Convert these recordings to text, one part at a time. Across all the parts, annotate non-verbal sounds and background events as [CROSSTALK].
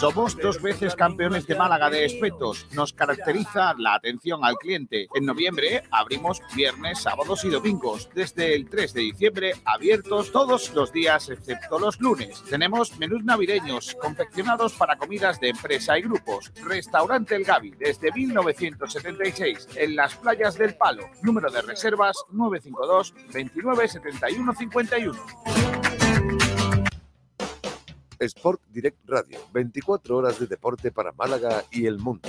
Somos dos veces campeones de Málaga de espetos. Nos caracteriza la atención al cliente. En noviembre abrimos viernes, sábados y domingos. Desde el 3 de diciembre abiertos todos los días excepto los lunes. Tenemos menús navideños confeccionados para comidas de empresa y grupos. Restaurante El Gavi desde 1976 en las playas del Palo. Número de reservas 952 29 71 51. Sport Direct Radio, 24 horas de deporte para Málaga y el mundo.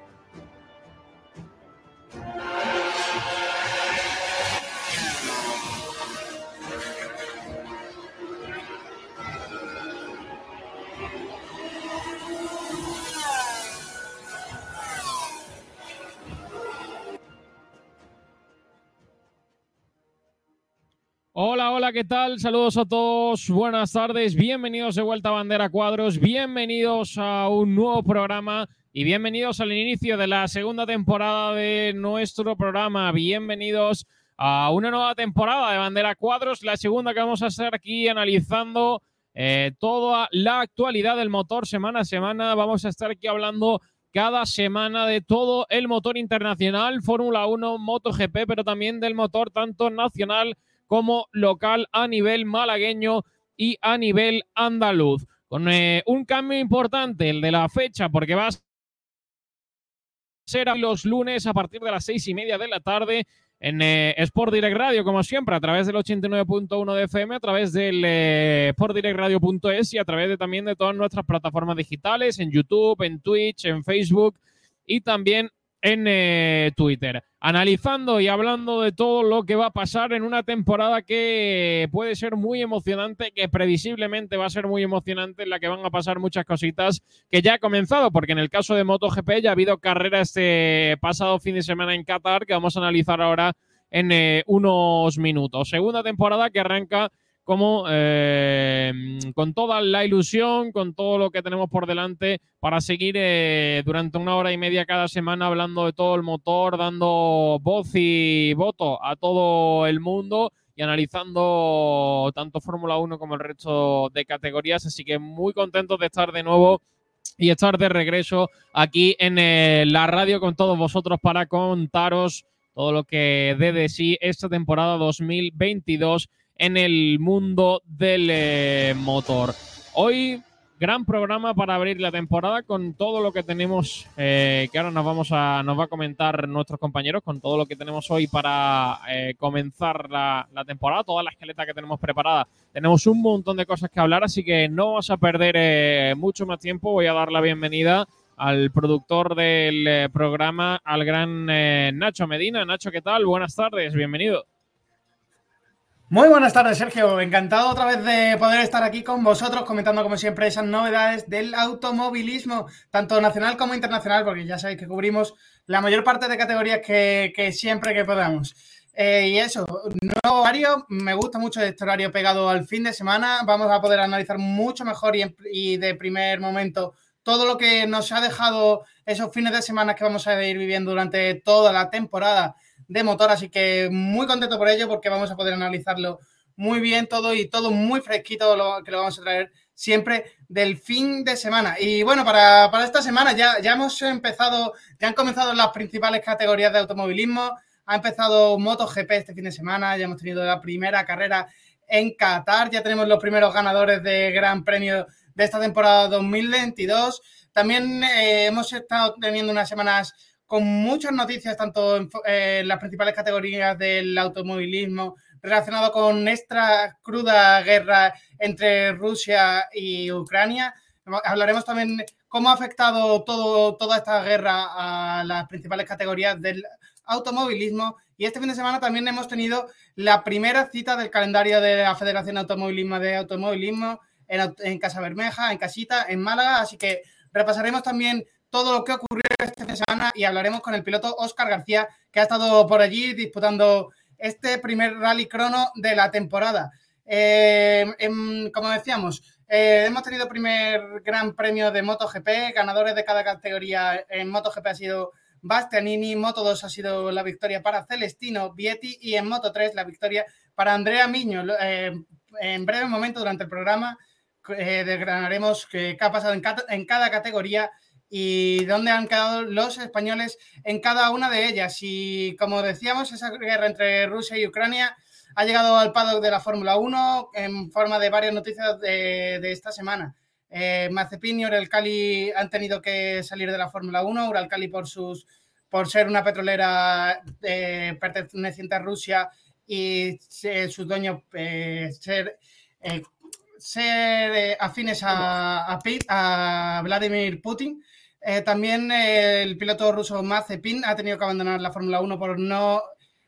Hola, hola, ¿qué tal? Saludos a todos, buenas tardes, bienvenidos de vuelta a Bandera Cuadros, bienvenidos a un nuevo programa y bienvenidos al inicio de la segunda temporada de nuestro programa, bienvenidos a una nueva temporada de Bandera Cuadros, la segunda que vamos a estar aquí analizando eh, toda la actualidad del motor semana a semana, vamos a estar aquí hablando cada semana de todo el motor internacional, Fórmula 1, MotoGP, pero también del motor tanto nacional como local a nivel malagueño y a nivel andaluz. Con eh, un cambio importante, el de la fecha, porque va a ser los lunes a partir de las seis y media de la tarde en eh, Sport Direct Radio, como siempre, a través del 89.1 de FM, a través del eh, sportdirectradio.es y a través de, también de todas nuestras plataformas digitales, en YouTube, en Twitch, en Facebook y también en eh, Twitter, analizando y hablando de todo lo que va a pasar en una temporada que puede ser muy emocionante, que previsiblemente va a ser muy emocionante, en la que van a pasar muchas cositas que ya ha comenzado, porque en el caso de MotoGP ya ha habido carrera este pasado fin de semana en Qatar, que vamos a analizar ahora en eh, unos minutos. Segunda temporada que arranca como eh, con toda la ilusión, con todo lo que tenemos por delante para seguir eh, durante una hora y media cada semana hablando de todo el motor, dando voz y voto a todo el mundo y analizando tanto Fórmula 1 como el resto de categorías. Así que muy contentos de estar de nuevo y estar de regreso aquí en eh, la radio con todos vosotros para contaros todo lo que dé de sí esta temporada 2022 en el mundo del eh, motor. Hoy gran programa para abrir la temporada con todo lo que tenemos eh, que ahora nos vamos a nos va a comentar nuestros compañeros con todo lo que tenemos hoy para eh, comenzar la, temporada toda la esqueleta que tenemos preparada tenemos un montón de cosas que hablar así que no vamos a perder mucho más tiempo voy a dar la bienvenida al productor del programa al gran Nacho Medina Nacho qué tal buenas tardes bienvenido muy buenas tardes, Sergio. Encantado otra vez de poder estar aquí con vosotros comentando, como siempre, esas novedades del automovilismo, tanto nacional como internacional, porque ya sabéis que cubrimos la mayor parte de categorías que, siempre que podamos. Eh, y eso, nuevo horario, me gusta mucho este horario pegado al fin de semana. Vamos a poder analizar mucho mejor y de primer momento todo lo que nos ha dejado esos fines de semana que vamos a ir viviendo durante toda la temporada de motor, así que muy contento por ello porque vamos a poder analizarlo muy bien todo y todo muy fresquito lo, que lo vamos a traer siempre del fin de semana. Y bueno, para, esta semana ya, ya hemos empezado, ya han comenzado las principales categorías de automovilismo, ha empezado MotoGP este fin de semana, ya hemos tenido la primera carrera en Qatar, ya tenemos los primeros ganadores de Gran Premio de esta temporada 2022. También eh, hemos estado teniendo unas semanas con muchas noticias, tanto en, las principales categorías del automovilismo, relacionado con esta cruda guerra entre Rusia y Ucrania. Hablaremos también cómo ha afectado todo, toda esta guerra a las principales categorías del automovilismo. Y este fin de semana también hemos tenido la primera cita del calendario de la Federación Automovilismo de Automovilismo en, Casa Bermeja, en Casita, en Málaga. Así que repasaremos también todo lo que ocurrió de semana y hablaremos con el piloto Oscar García, que ha estado por allí disputando este primer rally crono de la temporada. Eh, como decíamos, eh, hemos tenido primer gran premio de MotoGP, ganadores de cada categoría en MotoGP ha sido Bastianini, Moto 2 ha sido la victoria para Celestino Vietti y en Moto 3 la victoria para Andrea Miño. Eh, en breve momento durante el programa desgranaremos qué ha pasado en cada categoría y dónde han quedado los españoles en cada una de ellas. Y como decíamos, esa guerra entre Rusia y Ucrania ha llegado al paddock de la Fórmula 1 en forma de varias noticias de, esta semana. Eh, Mazepin y Uralcali han tenido que salir de la Fórmula 1, Uralcali por, sus, por ser una petrolera eh, perteneciente a Rusia y sus dueños eh, ser, eh, ser afines a, a, a Vladimir Putin. Eh, también eh, el piloto ruso Mazepin ha tenido que abandonar la Fórmula 1 por no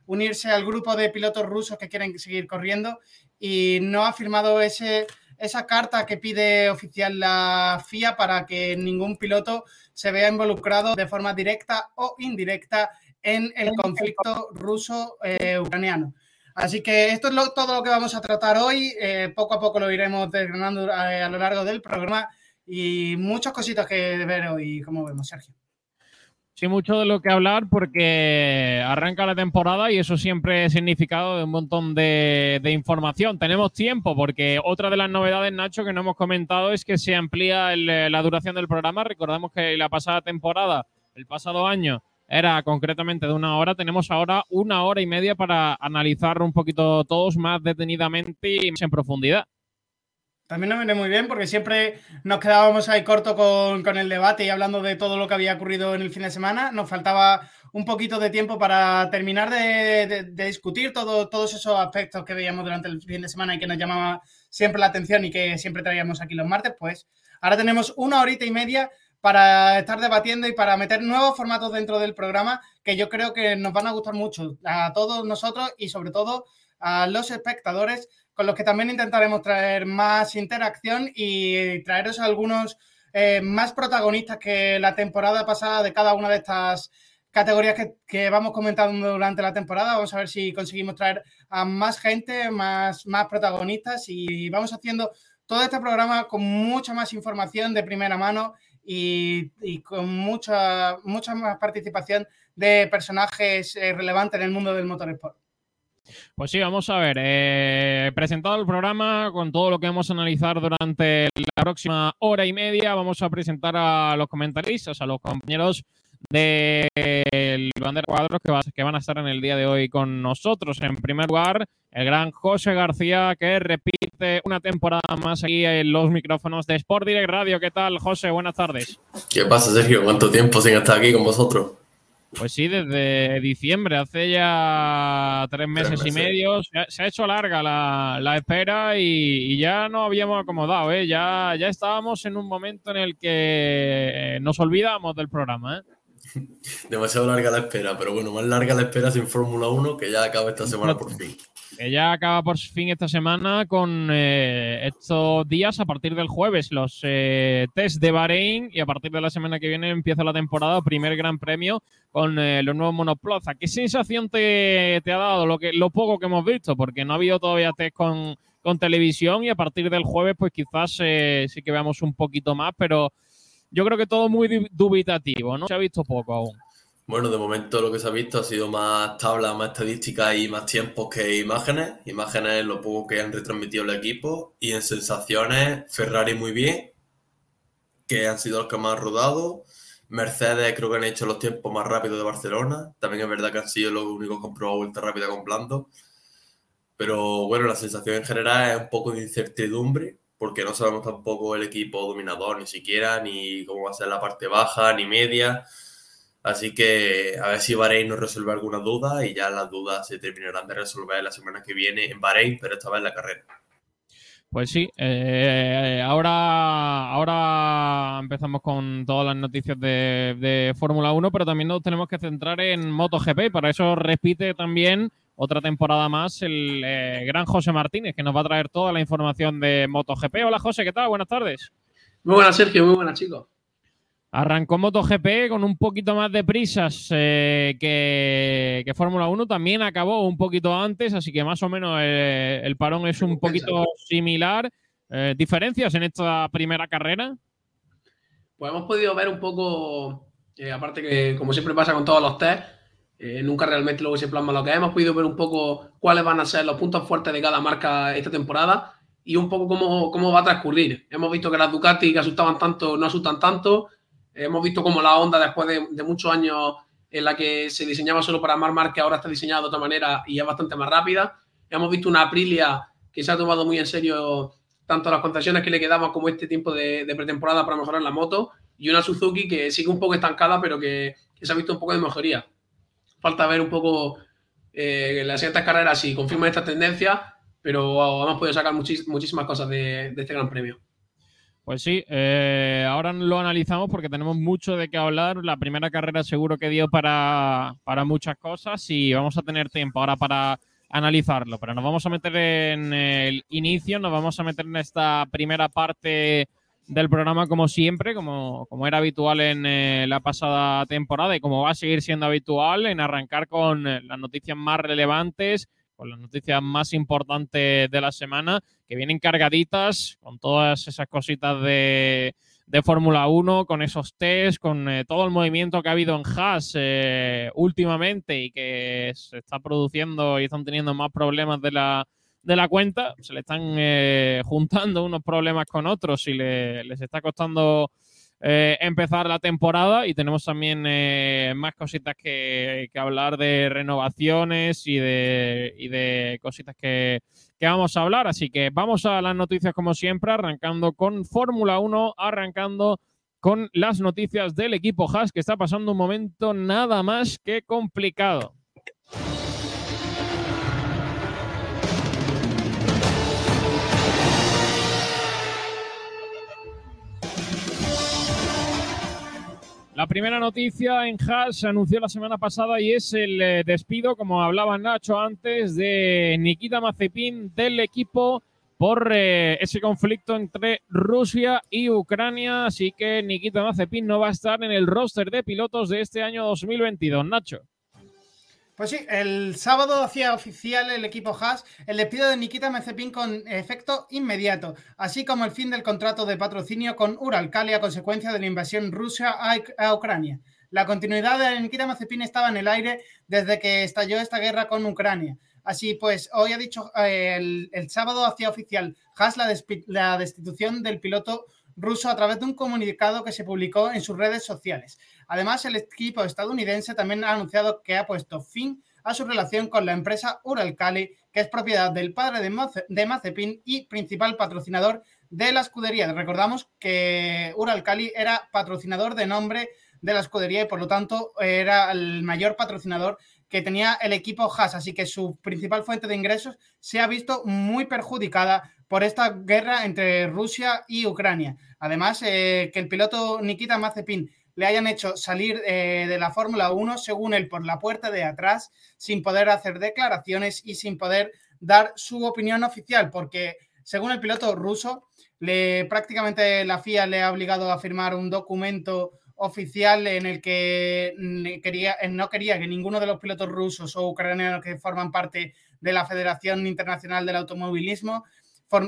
unirse al grupo de pilotos rusos que quieren seguir corriendo y no ha firmado ese, esa carta que pide oficial la FIA para que ningún piloto se vea involucrado de forma directa o indirecta en el conflicto ruso-ucraniano. Así que esto es todo lo que vamos a tratar hoy. Eh, poco a poco lo iremos desgranando a lo largo del programa y muchas cositas que ver hoy, como vemos, Sergio. Sí, mucho de lo que hablar porque arranca la temporada y eso siempre es significado de un montón de, información. Tenemos tiempo porque otra de las novedades, Nacho, que no hemos comentado es que se amplía la duración del programa. Recordamos que la pasada temporada, el pasado año, era concretamente de una hora. Tenemos ahora una hora y media para analizar un poquito todos más detenidamente y más en profundidad. También nos viene muy bien porque siempre nos quedábamos ahí corto con, el debate y hablando de todo lo que había ocurrido en el fin de semana. Nos faltaba un poquito de tiempo para terminar de, discutir todo, todos esos aspectos que veíamos durante el fin de semana y que nos llamaba siempre la atención y que siempre traíamos aquí los martes. Pues ahora tenemos una horita y media para estar debatiendo y para meter nuevos formatos dentro del programa que yo creo que nos van a gustar mucho a todos nosotros y sobre todo a los espectadores con los que también intentaremos traer más interacción y traeros algunos eh, más protagonistas que la temporada pasada de cada una de estas categorías que, vamos comentando durante la temporada. Vamos a ver si conseguimos traer a más gente, más, más protagonistas y vamos haciendo todo este programa con mucha más información de primera mano y, con mucha, mucha más participación de personajes eh, relevantes en el mundo del motorsport. Pues sí, vamos a ver. Eh, presentado el programa con todo lo que vamos a analizar durante la próxima hora y media, vamos a presentar a los comentaristas, a los compañeros del Bandera Cuadros que, que van a estar en el día de hoy con nosotros. En primer lugar, el gran José García, que repite una temporada más aquí en los micrófonos de Sport Direct Radio. ¿Qué tal, José? Buenas tardes. ¿Qué pasa, Sergio? ¿Cuánto tiempo sin estar aquí con vosotros? Pues sí, desde diciembre, hace ya tres meses, y medio, se ha, hecho larga la, espera y, ya nos habíamos acomodado, ¿eh? ya, ya estábamos en un momento en el que nos olvidamos del programa. ¿eh? [LAUGHS] Demasiado larga la espera, pero bueno, más larga la espera sin Fórmula 1 que ya acaba esta semana por fin. Ella acaba por fin esta semana con eh, estos días a partir del jueves, los eh, test de Bahrein y a partir de la semana que viene empieza la temporada, primer gran premio con eh, los nuevos monoplaza. ¿Qué sensación te, ha dado lo, que, lo poco que hemos visto? Porque no ha habido todavía test con, con televisión y a partir del jueves pues quizás sí que veamos un poquito más, pero yo creo que todo muy dubitativo, ¿no? Se ha visto poco aún. Bueno, de momento lo que se ha visto ha sido más tablas, más estadísticas y más tiempos que imágenes. Imágenes lo poco que han retransmitido el equipo. Y en sensaciones, Ferrari muy bien, que han sido los que más han rodado. Mercedes creo que han hecho los tiempos más rápidos de Barcelona. También es verdad que han sido los únicos que han probado vuelta rápida con Blando. Pero bueno, la sensación en general es un poco de incertidumbre, porque no sabemos tampoco el equipo dominador ni siquiera, ni cómo va a ser la parte baja, ni media. Así que a ver si Bahrein nos resuelve alguna duda y ya las dudas se terminarán de resolver la semana que viene en Bahrein, pero esta vez en la carrera. Pues sí, eh, ahora, ahora empezamos con todas las noticias de, Fórmula 1, pero también nos tenemos que centrar en MotoGP. Para eso repite también otra temporada más el eh, gran José Martínez, que nos va a traer toda la información de MotoGP. Hola José, ¿qué tal? Buenas tardes. Muy buenas Sergio, muy buenas chicos. Arrancó MotoGP con un poquito más de prisas eh, que, Fórmula 1. También acabó un poquito antes, así que más o menos eh, el parón es un poquito similar. Eh, ¿Diferencias en esta primera carrera? Pues hemos podido ver un poco, aparte que como siempre pasa con todos los test, nunca realmente luego se plasma lo que hemos podido ver un poco cuáles van a ser los puntos fuertes de cada marca esta temporada y un poco cómo, cómo va a transcurrir. Hemos visto que las Ducati que asustaban tanto no asustan tanto Hemos visto como la Honda, después de, muchos años en la que se diseñaba solo para Mar que ahora está diseñada de otra manera y es bastante más rápida. Hemos visto una Aprilia que se ha tomado muy en serio tanto las concesiones que le quedaban como este tiempo de, pretemporada para mejorar la moto y una Suzuki que sigue un poco estancada pero que, se ha visto un poco de mejoría. Falta ver un poco eh, las siguientes carreras si confirman esta tendencia, pero hemos podido sacar muchísimas cosas de este gran premio. Pues sí, eh, ahora lo analizamos porque tenemos mucho de qué hablar. La primera carrera seguro que dio para, para muchas cosas y vamos a tener tiempo ahora para analizarlo. Pero nos vamos a meter en el inicio, nos vamos a meter en esta primera parte del programa como siempre, como, como era habitual en eh, la pasada temporada y como va a seguir siendo habitual en arrancar con eh, las noticias más relevantes con las noticias más importantes de la semana, que vienen cargaditas con todas esas cositas de, Fórmula 1, con esos test, con eh, todo el movimiento que ha habido en Haas eh, últimamente y que se está produciendo y están teniendo más problemas de la, de la cuenta. Se le están eh, juntando unos problemas con otros y les está costando eh, empezar la temporada y tenemos también eh, más cositas que, hablar de renovaciones y de, y de cositas que, que, vamos a hablar. Así que vamos a las noticias como siempre, arrancando con Fórmula 1, arrancando con las noticias del equipo Haas que está pasando un momento nada más que complicado. La primera noticia en Haas se anunció la semana pasada y es el eh, despido, como hablaba Nacho antes, de Nikita Mazepin del equipo por eh, ese conflicto entre Rusia y Ucrania. Así que Nikita Mazepin no va a estar en el roster de pilotos de este año 2022. Nacho. Pues sí, el sábado hacía oficial el equipo Haas el despido de Nikita Mazepin con efecto inmediato, así como el fin del contrato de patrocinio con Uralkali a consecuencia de la invasión rusa a, Ucrania. La continuidad de Nikita Mazepin estaba en el aire desde que estalló esta guerra con Ucrania. Así pues, hoy ha dicho eh, el, sábado hacía oficial Haas la, la destitución del piloto ruso a través de un comunicado que se publicó en sus redes sociales. Además, el equipo estadounidense también ha anunciado que ha puesto fin a su relación con la empresa Uralkali, que es propiedad del padre de, Mazepin y principal patrocinador de la escudería. Recordamos que Uralkali era patrocinador de nombre de la escudería y por lo tanto era el mayor patrocinador que tenía el equipo Haas, así que su principal fuente de ingresos se ha visto muy perjudicada por esta guerra entre Rusia y Ucrania. Además, eh, que el piloto Nikita Mazepin le hayan hecho salir eh, de la Fórmula 1, según él, por la puerta de atrás, sin poder hacer declaraciones y sin poder dar su opinión oficial, porque según el piloto ruso, le, prácticamente la FIA le ha obligado a firmar un documento oficial en el que quería, no quería que ninguno de los pilotos rusos o ucranianos que forman parte de la Federación Internacional del Automovilismo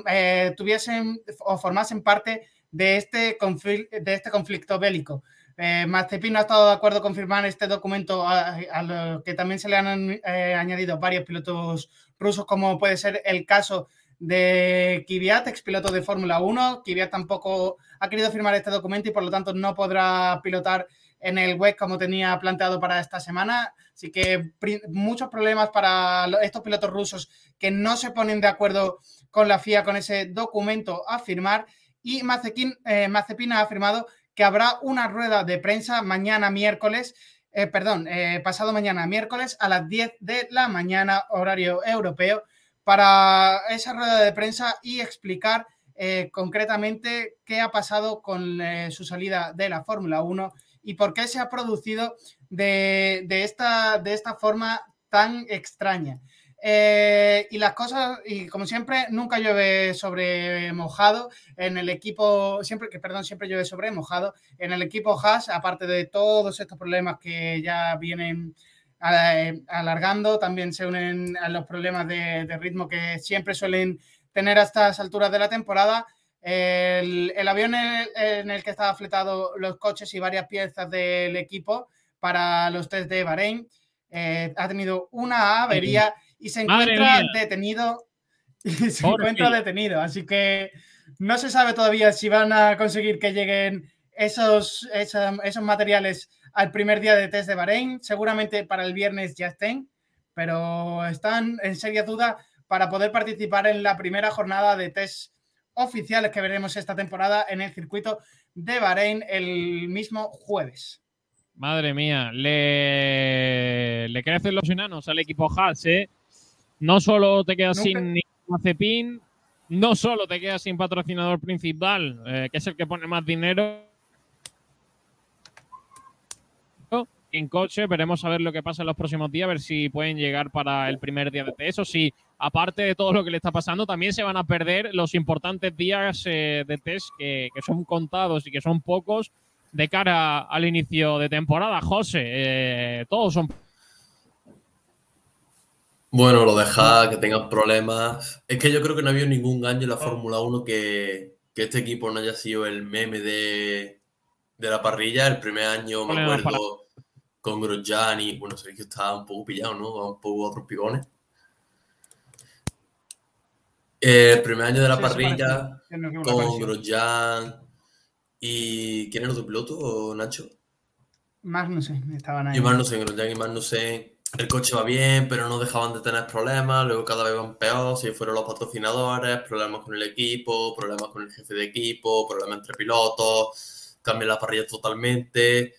eh, tuviesen o formasen parte de este, de este conflicto bélico. Eh, no ha estado de acuerdo con firmar este documento a, lo que también se le han eh, añadido varios pilotos rusos, como puede ser el caso de Kvyat, ex piloto de Fórmula 1. Kvyat tampoco ha querido firmar este documento y por lo tanto no podrá pilotar en el web como tenía planteado para esta semana. Así que muchos problemas para estos pilotos rusos que no se ponen de acuerdo con la FIA con ese documento a firmar. Y Mazepin, eh, ha afirmado que habrá una rueda de prensa mañana miércoles, eh, perdón, eh, pasado mañana miércoles a las 10 de la mañana, horario europeo, para esa rueda de prensa y explicar eh, concretamente qué ha pasado con su salida de la Fórmula 1 y por qué se ha producido de, esta, de esta forma tan extraña. Eh, y las cosas, y como siempre, nunca llueve sobre mojado en el equipo, siempre que, perdón, siempre llueve sobre mojado en el equipo Haas, aparte de todos estos problemas que ya vienen eh, alargando, también se unen a los problemas de, ritmo que siempre suelen tener a estas alturas de la temporada. El, avión en el, que estaba fletado los coches y varias piezas del equipo para los test de Bahrein eh, ha tenido una avería y se encuentra detenido. [LAUGHS] Y se encuentra detenido. Así que no se sabe todavía si van a conseguir que lleguen esos, esos, materiales al primer día de test de Bahrein. Seguramente para el viernes ya estén, pero están en seria duda para poder participar en la primera jornada de test oficiales que veremos esta temporada en el circuito de Bahrein el mismo jueves. Madre mía, le, le crecen los enanos al equipo Haas, ¿eh? No solo te quedas sin Mazepin, no solo te quedas sin patrocinador principal, eh, que es el que pone más dinero. En coche, veremos a ver lo que pasa en los próximos días, a ver si pueden llegar para el primer día de test. O si, aparte de todo lo que le está pasando, también se van a perder los importantes días eh, de test que, son contados y que son pocos de cara al inicio de temporada. José, eh, todos son bueno, lo deja que tengan problemas. Es que yo creo que no ha habido ningún año en la Fórmula 1 que, este equipo no haya sido el meme de, la parrilla. El primer año, me acuerdo, con Grosjean y, bueno, que estaba un poco pillado, ¿no? Un poco otros pigones. El primer año de la parrilla, con Grosjean y... ¿Quién era tu piloto, Nacho? Magnussen, estaban ahí. Y Magnussen, Grosjean y Magnussen el coche va bien, pero no dejaban de tener problemas, luego cada vez van peor, si fueron los patrocinadores, problemas con el equipo, problemas con el jefe de equipo, problemas entre pilotos, cambian la parrilla totalmente.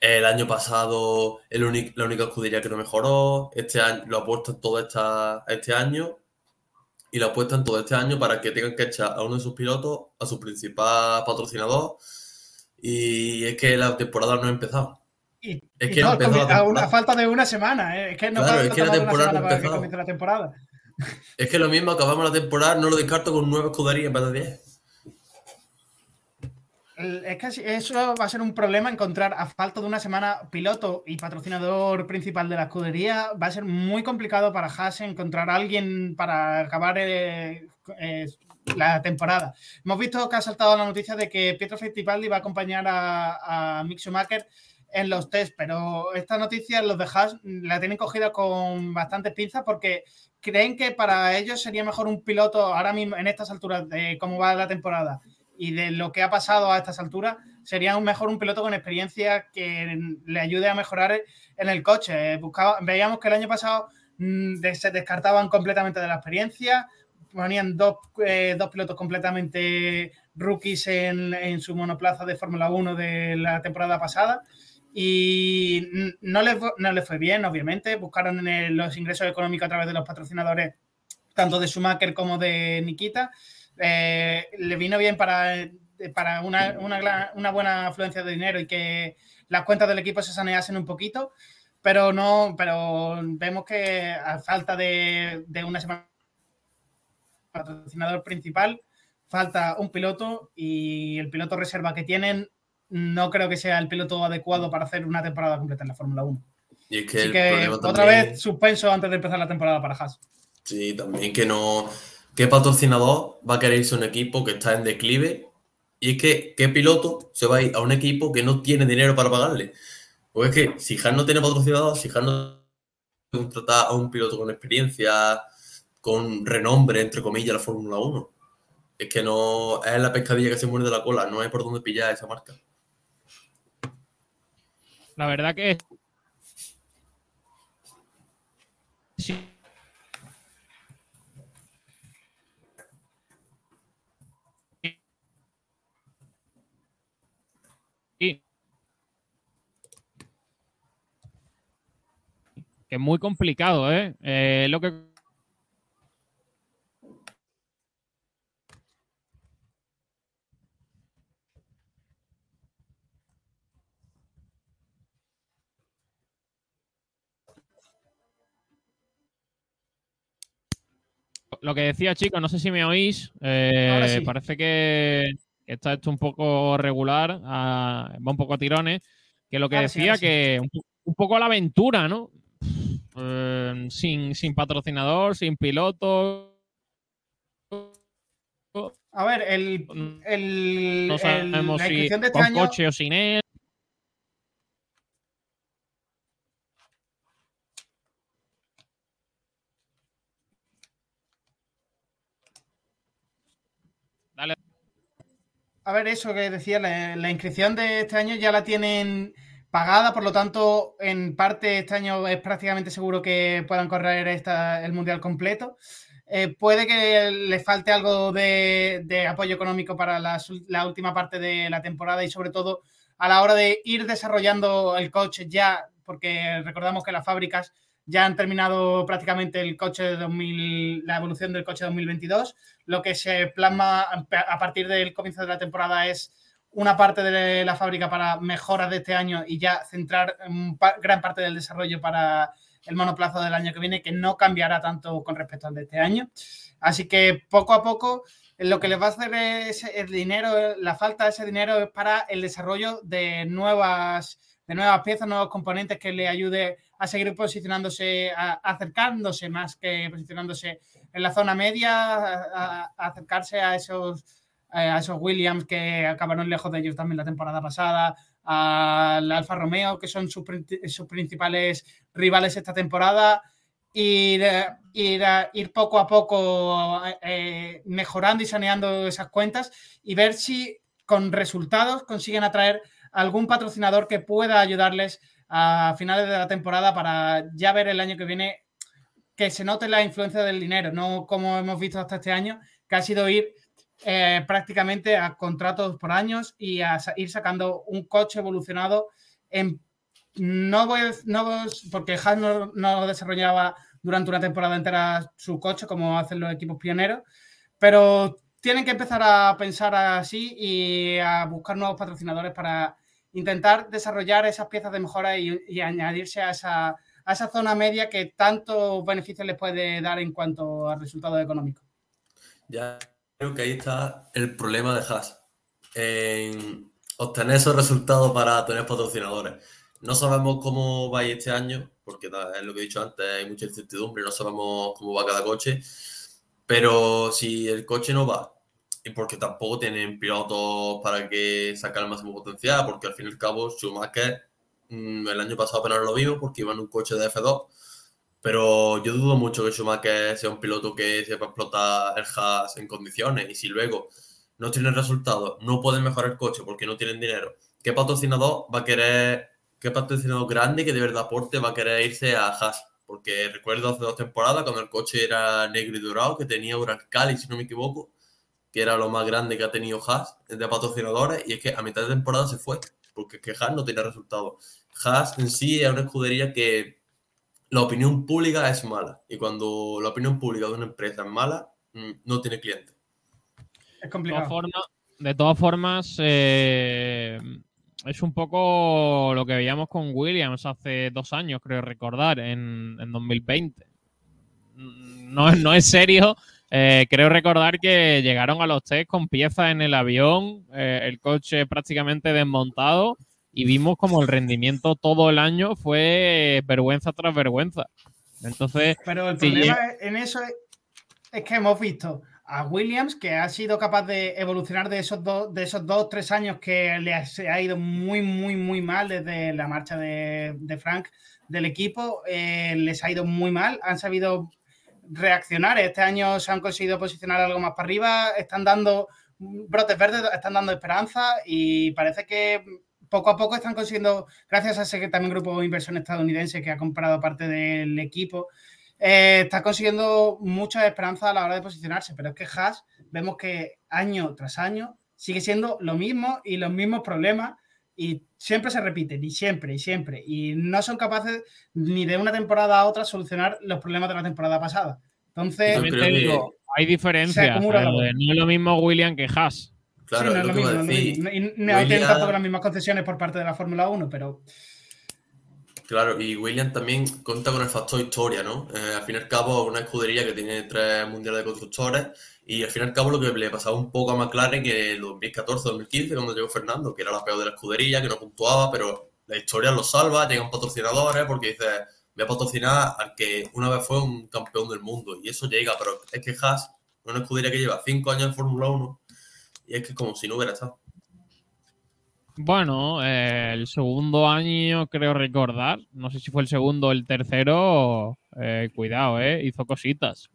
El año pasado el la única escudería que no mejoró, este año lo apuestan todo esta, este año y lo apuestan todo este año para que tengan que echar a uno de sus pilotos, a su principal patrocinador. Y es que la temporada no ha empezado es que no, a una falta de una semana, ¿eh? es que no claro, es que la temporada para que la temporada. Es que lo mismo, acabamos la temporada, no lo descarto con nueve escuderías en vez de 10. Es que eso va a ser un problema encontrar a falta de una semana piloto y patrocinador principal de la escudería. Va a ser muy complicado para Haas encontrar a alguien para acabar eh, eh, la temporada. Hemos visto que ha saltado la noticia de que Pietro Fittipaldi va a acompañar a, a Mick Schumacher en los test, pero esta noticia los de la tienen cogida con bastantes pinzas porque creen que para ellos sería mejor un piloto ahora mismo en estas alturas de cómo va la temporada y de lo que ha pasado a estas alturas, sería mejor un piloto con experiencia que le ayude a mejorar en el coche. Buscaba, veíamos que el año pasado mm, se descartaban completamente de la experiencia, ponían dos, eh, dos pilotos completamente rookies en, en su monoplaza de Fórmula 1 de la temporada pasada y no les, no fue bien, obviamente. Buscaron los ingresos económicos a través de los patrocinadores, tanto de Schumacher como de Nikita. Eh, le vino bien para, para una, una, buena afluencia de dinero y que las cuentas del equipo se saneasen un poquito, pero no, pero vemos que a falta de, de una semana patrocinador principal, falta un piloto y el piloto reserva que tienen no creo que sea el piloto adecuado para hacer una temporada completa en la Fórmula 1. Y es que, Así que otra vez suspenso antes de empezar la temporada para Haas. Sí, también que no. ¿Qué patrocinador va a querer irse a un equipo que está en declive? Y es que, ¿qué piloto se va a ir a un equipo que no tiene dinero para pagarle? Pues es que si Haas no tiene patrocinador, si Haas no contratar a un piloto con experiencia, con renombre, entre comillas, la Fórmula 1. Es que no es la pescadilla que se muere de la cola, no hay por dónde pillar esa marca. La verdad que sí. Que es muy complicado, ¿eh? ¿eh? Lo que lo, que decía, chicos, no sé si me oís. Eh, parece que está esto un poco regular, va un poco a tirones. Que lo que decía, que un, poco a la aventura, ¿no? Eh, sin, sin patrocinador, sin piloto. A ver, el, el, no sabemos si de este con coche o sin él. A ver, eso que decía, la, inscripción de este año ya la tienen pagada, por lo tanto, en parte este año es prácticamente seguro que puedan correr el Mundial completo. Eh, puede que le falte algo de, apoyo económico para la, última parte de la temporada y sobre todo a la hora de ir desarrollando el coche ya, porque recordamos que las fábricas ya han terminado prácticamente el coche de 2000, la evolución del coche 2022. Lo que se plasma a partir del comienzo de la temporada es una parte de la fábrica para mejoras de este año y ya centrar gran parte del desarrollo para el monoplazo del año que viene, que no cambiará tanto con respecto al de este año. Así que poco a poco lo que les va a hacer es el dinero, la falta de ese dinero es para el desarrollo de nuevas, de nuevas piezas, nuevos componentes que le ayude a seguir posicionándose, acercándose más que posicionándose en la zona media, acercarse a esos, a esos Williams que acabaron lejos de ellos también la temporada pasada, al Alfa Romeo, que son sus, principales rivales esta temporada, ir, ir poco a poco eh, mejorando y saneando esas cuentas y ver si con resultados consiguen atraer algún patrocinador que pueda ayudarles a finales de la temporada para ya ver el año que viene que se note la influencia del dinero, no como hemos visto hasta este año, que ha sido ir eh, prácticamente a contratos por años y a ir sacando un coche evolucionado en no voy no porque Haas no, no, desarrollaba durante una temporada entera su coche como hacen los equipos pioneros, pero tienen que empezar a pensar así y a buscar nuevos patrocinadores para intentar desarrollar esas piezas de mejora y, añadirse a esa, zona media que tantos beneficios les puede dar en cuanto a resultados económicos. Ya creo que ahí está el problema de Haas. En obtener esos resultados para tener patrocinadores. No sabemos cómo va este año, porque es lo que he dicho antes, hay mucha incertidumbre, no sabemos cómo va cada coche. Pero si el coche no va y porque tampoco tienen pilotos para que sacar el máximo potencial, porque al fin y al cabo Schumacher mm, el año pasado apenas lo vimos porque iba en un coche de F2, pero yo dudo mucho que Schumacher sea un piloto que sepa explotar el Haas en condiciones y si luego no tienen resultados, no pueden mejorar el coche porque no tienen dinero, ¿qué patrocinador va a querer, qué patrocinador grande que de verdad aporte va a querer irse a Haas? Porque recuerdo hace dos temporadas cuando el coche era negro y dorado, que tenía Uralcali, si no me equivoco, que era lo más grande que ha tenido Haas de patrocinadores, y es que a mitad de temporada se fue, porque es que Haas no tiene resultados. Haas en sí es una escudería que la opinión pública es mala, y cuando la opinión pública de una empresa es mala, mm, no tiene cliente. Es complicado. De todas formas, eh, es un poco lo que veíamos con Williams hace dos años, creo recordar, en, en 2020. No, no es serio eh, creo recordar que llegaron a los test con piezas en el avión, eh, el coche prácticamente desmontado y vimos como el rendimiento todo el año fue vergüenza tras vergüenza. Entonces, pero el problema en eso es, que hemos visto a Williams que ha sido capaz de evolucionar de esos dos, de esos dos, tres años que le ha, ido muy, muy, muy mal desde la marcha de, Frank del equipo, eh, les ha ido muy mal, han sabido reaccionar. Este año se han conseguido posicionar algo más para arriba, están dando brotes verdes, están dando esperanza y parece que poco a poco están consiguiendo, gracias a ese también grupo de inversión estadounidense que ha comprado parte del equipo, eh, está consiguiendo mucha esperanza a la hora de posicionarse. Pero es que Haas vemos que año tras año sigue siendo lo mismo y los mismos problemas y siempre se repiten, y siempre, y siempre. Y no son capaces ni de una temporada a otra solucionar los problemas de la temporada pasada. Entonces, hay diferencias. No es lo mismo William que Haas. Claro, sí, no es lo, mismo. No, Y no hay tampoco las mismas concesiones por parte de la Fórmula 1, pero. Claro, y Williams también cuenta con el factor historia, ¿no? Eh, al fin y al cabo, una escudería que tiene tres mundiales de constructores y al fin y al cabo lo que le pasaba un poco a McLaren que en 2014-2015 cuando llegó Fernando, que era la peor de la escudería, que no puntuaba, pero la historia lo salva, llegan patrocinadores porque dice, voy a patrocinar al que una vez fue un campeón del mundo y eso llega, pero es que Haas una escudería que lleva cinco años en Fórmula 1 y es que como si no hubiera estado. Bueno, eh, el segundo año creo recordar, no sé si fue el segundo o el tercero, eh, cuidado, eh, hizo cositas.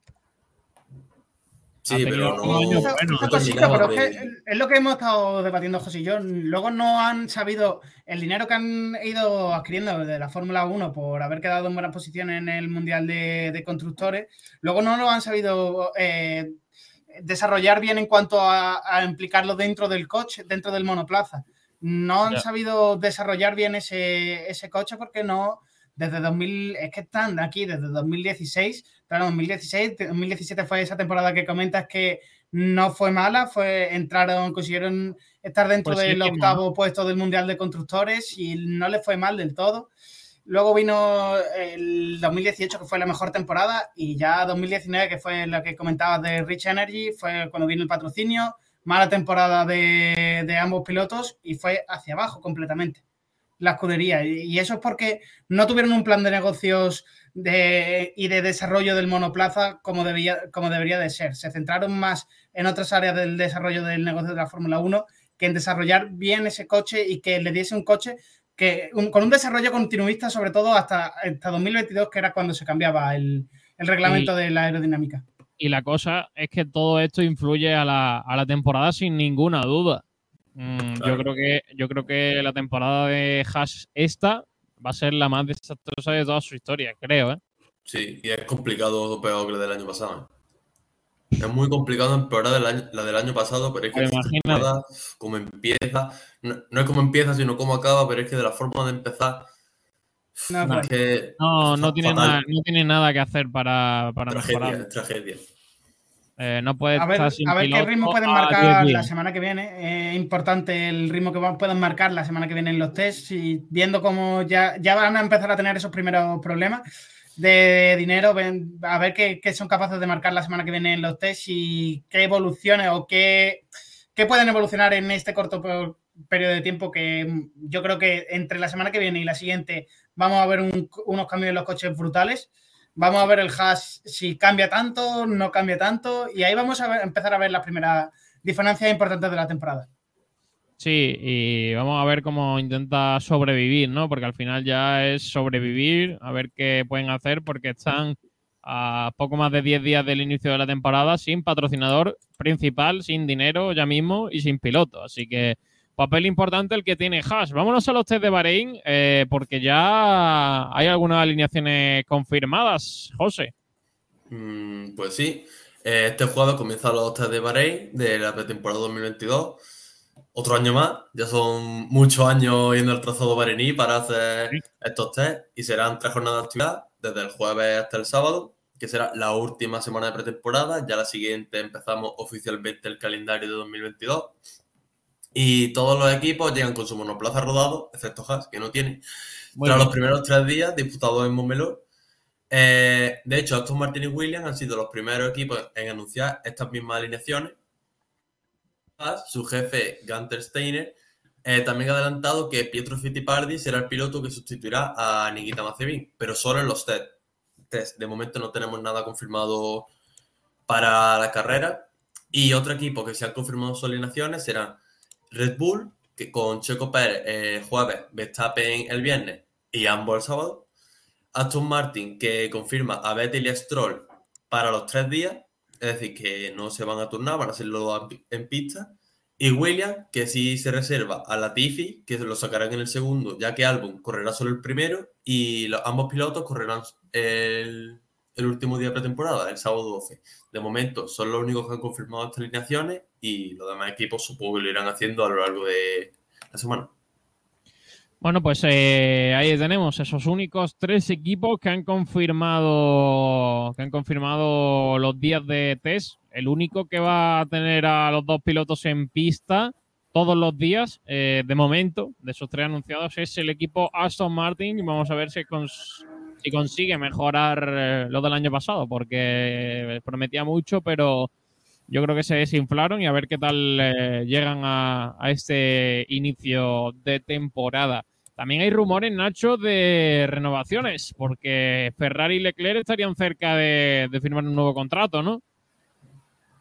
Sí, Ha pero tenido no, un año Esa- bueno, cosita, pero es, de- que es lo que hemos estado debatiendo José y yo. Luego no han sabido el dinero que han ido adquiriendo de la Fórmula 1 por haber quedado en buena posición en el Mundial de, de Constructores. Luego no lo han sabido eh, desarrollar bien en cuanto a, a implicarlo dentro del coche, dentro del monoplaza. No han Ya. sabido desarrollar bien ese, ese coche porque no, desde 2000, es que están aquí desde 2016, claro, 2016, 2017 fue esa temporada que comentas que no fue mala, fue entraron, consiguieron estar dentro Pues sí del octavo puesto del Mundial de Constructores y no les fue mal del todo. Luego vino el 2018, que fue la mejor temporada, y ya 2019, que fue la que comentabas de Rich Energy, fue cuando vino el patrocinio, mala temporada de, de ambos pilotos y fue hacia abajo completamente la escudería. Y y eso es porque no tuvieron un plan de negocios de, y de desarrollo del monoplaza como, debía, como debería de ser. Se centraron más en otras áreas del desarrollo del negocio de la Fórmula 1 que en desarrollar bien ese coche y que le diese un coche que un- con un desarrollo continuista, sobre todo hasta, hasta 2022, que era cuando se cambiaba el, el reglamento de la aerodinámica. Y la cosa es que todo esto influye a la, a la temporada sin ninguna duda. Mm, Yo creo que yo creo que la temporada de Haas esta va a ser la más desastrosa de toda su historia, creo, ¿eh? Sí, y es complicado peor que la del año pasado. ¿eh? Es muy complicado empeorar del año- la del año pasado, pero es que temporada, como empieza, no, no es como empieza, sino cómo acaba, pero es que de la forma de empezar, No, No, fue. es que No, tiene, nada, no tiene nada que hacer para, para tragedia, mejorar. es tragedia. Eh, no puede A ver, estar sin a ver qué ritmo pueden marcar 10 la semana que viene. Es importante el ritmo que puedan marcar la semana que viene en los tests y viendo cómo ya, ya van a empezar a tener esos primeros problemas de dinero, ven- a ver qué, qué son capaces de marcar la semana que viene en los tests y qué evoluciones o qué, qué pueden evolucionar en este corto pe- periodo de tiempo que mm, yo creo que entre la semana que viene y la siguiente vamos a ver un- unos cambios en los coches brutales. Vamos a ver el hash si cambia tanto, no cambia tanto, y ahí vamos a ver- empezar a ver las primeras diferencias importantes de la temporada. Sí, y vamos a ver cómo intenta sobrevivir, ¿no? Porque al final ya es sobrevivir, a ver qué pueden hacer, porque están a poco más de 10 días del inicio de la temporada sin patrocinador principal, sin dinero ya mismo y sin piloto. Así que papel importante el que tiene Haas. Vámonos a los test de Bahrein, eh, porque ya hay algunas alineaciones confirmadas, José. Mm, pues sí, Eh, este jueves comienzan los test de Bahrein de la pretemporada 2022. Otro año más, ya son muchos años yendo al trazado bareiní para hacer Sí. estos test y serán tres jornadas de actividad, desde el jueves hasta el sábado, que será la última semana de pretemporada. Ya la siguiente empezamos oficialmente el calendario de 2022. Y todos los equipos llegan con su monoplaza rodado, excepto Haas, que no tiene, Muy tras bien. los primeros tres días disputados en Montmeló. Eh, de hecho, Aston Martin y Williams han sido los primeros equipos en anunciar estas mismas alineaciones. Haas, Su jefe, Gunter Steiner, eh, también ha adelantado que Pietro Fittipaldi será el piloto que sustituirá a Nikita Mazepin, pero solo en los test. test. De momento no tenemos nada confirmado para la carrera. Y otro equipo que se han confirmado sus alineaciones será Red Bull, que con Checo Pérez el jueves, Verstappen el viernes y ambos el sábado. Aston Martin, que confirma a Vettel y Stroll para los tres días, es decir, que no se van a turnar, van a hacerlo en- en pista. Y Williams, que sí se reserva a Latifi, que lo sacarán en el segundo, ya que Albon correrá solo el primero y los- ambos pilotos correrán el, el último día de pretemporada, el sábado 12. De momento son los únicos que han confirmado estas alineaciones y los demás equipos supongo que lo irán haciendo a lo largo de la semana. Bueno, pues eh, ahí tenemos esos únicos tres equipos que han confirmado que han confirmado los días de test. El único que va a tener a los dos pilotos en pista todos los días, eh, de momento, de esos tres anunciados, es el equipo Aston Martin y vamos a ver si, si consigue mejorar eh, lo del año pasado, porque prometía mucho, pero yo creo que se desinflaron y a ver qué tal eh, llegan a, este inicio de temporada. También hay rumores, Nacho, de renovaciones, porque Ferrari y Leclerc estarían cerca de, firmar un nuevo contrato, ¿no?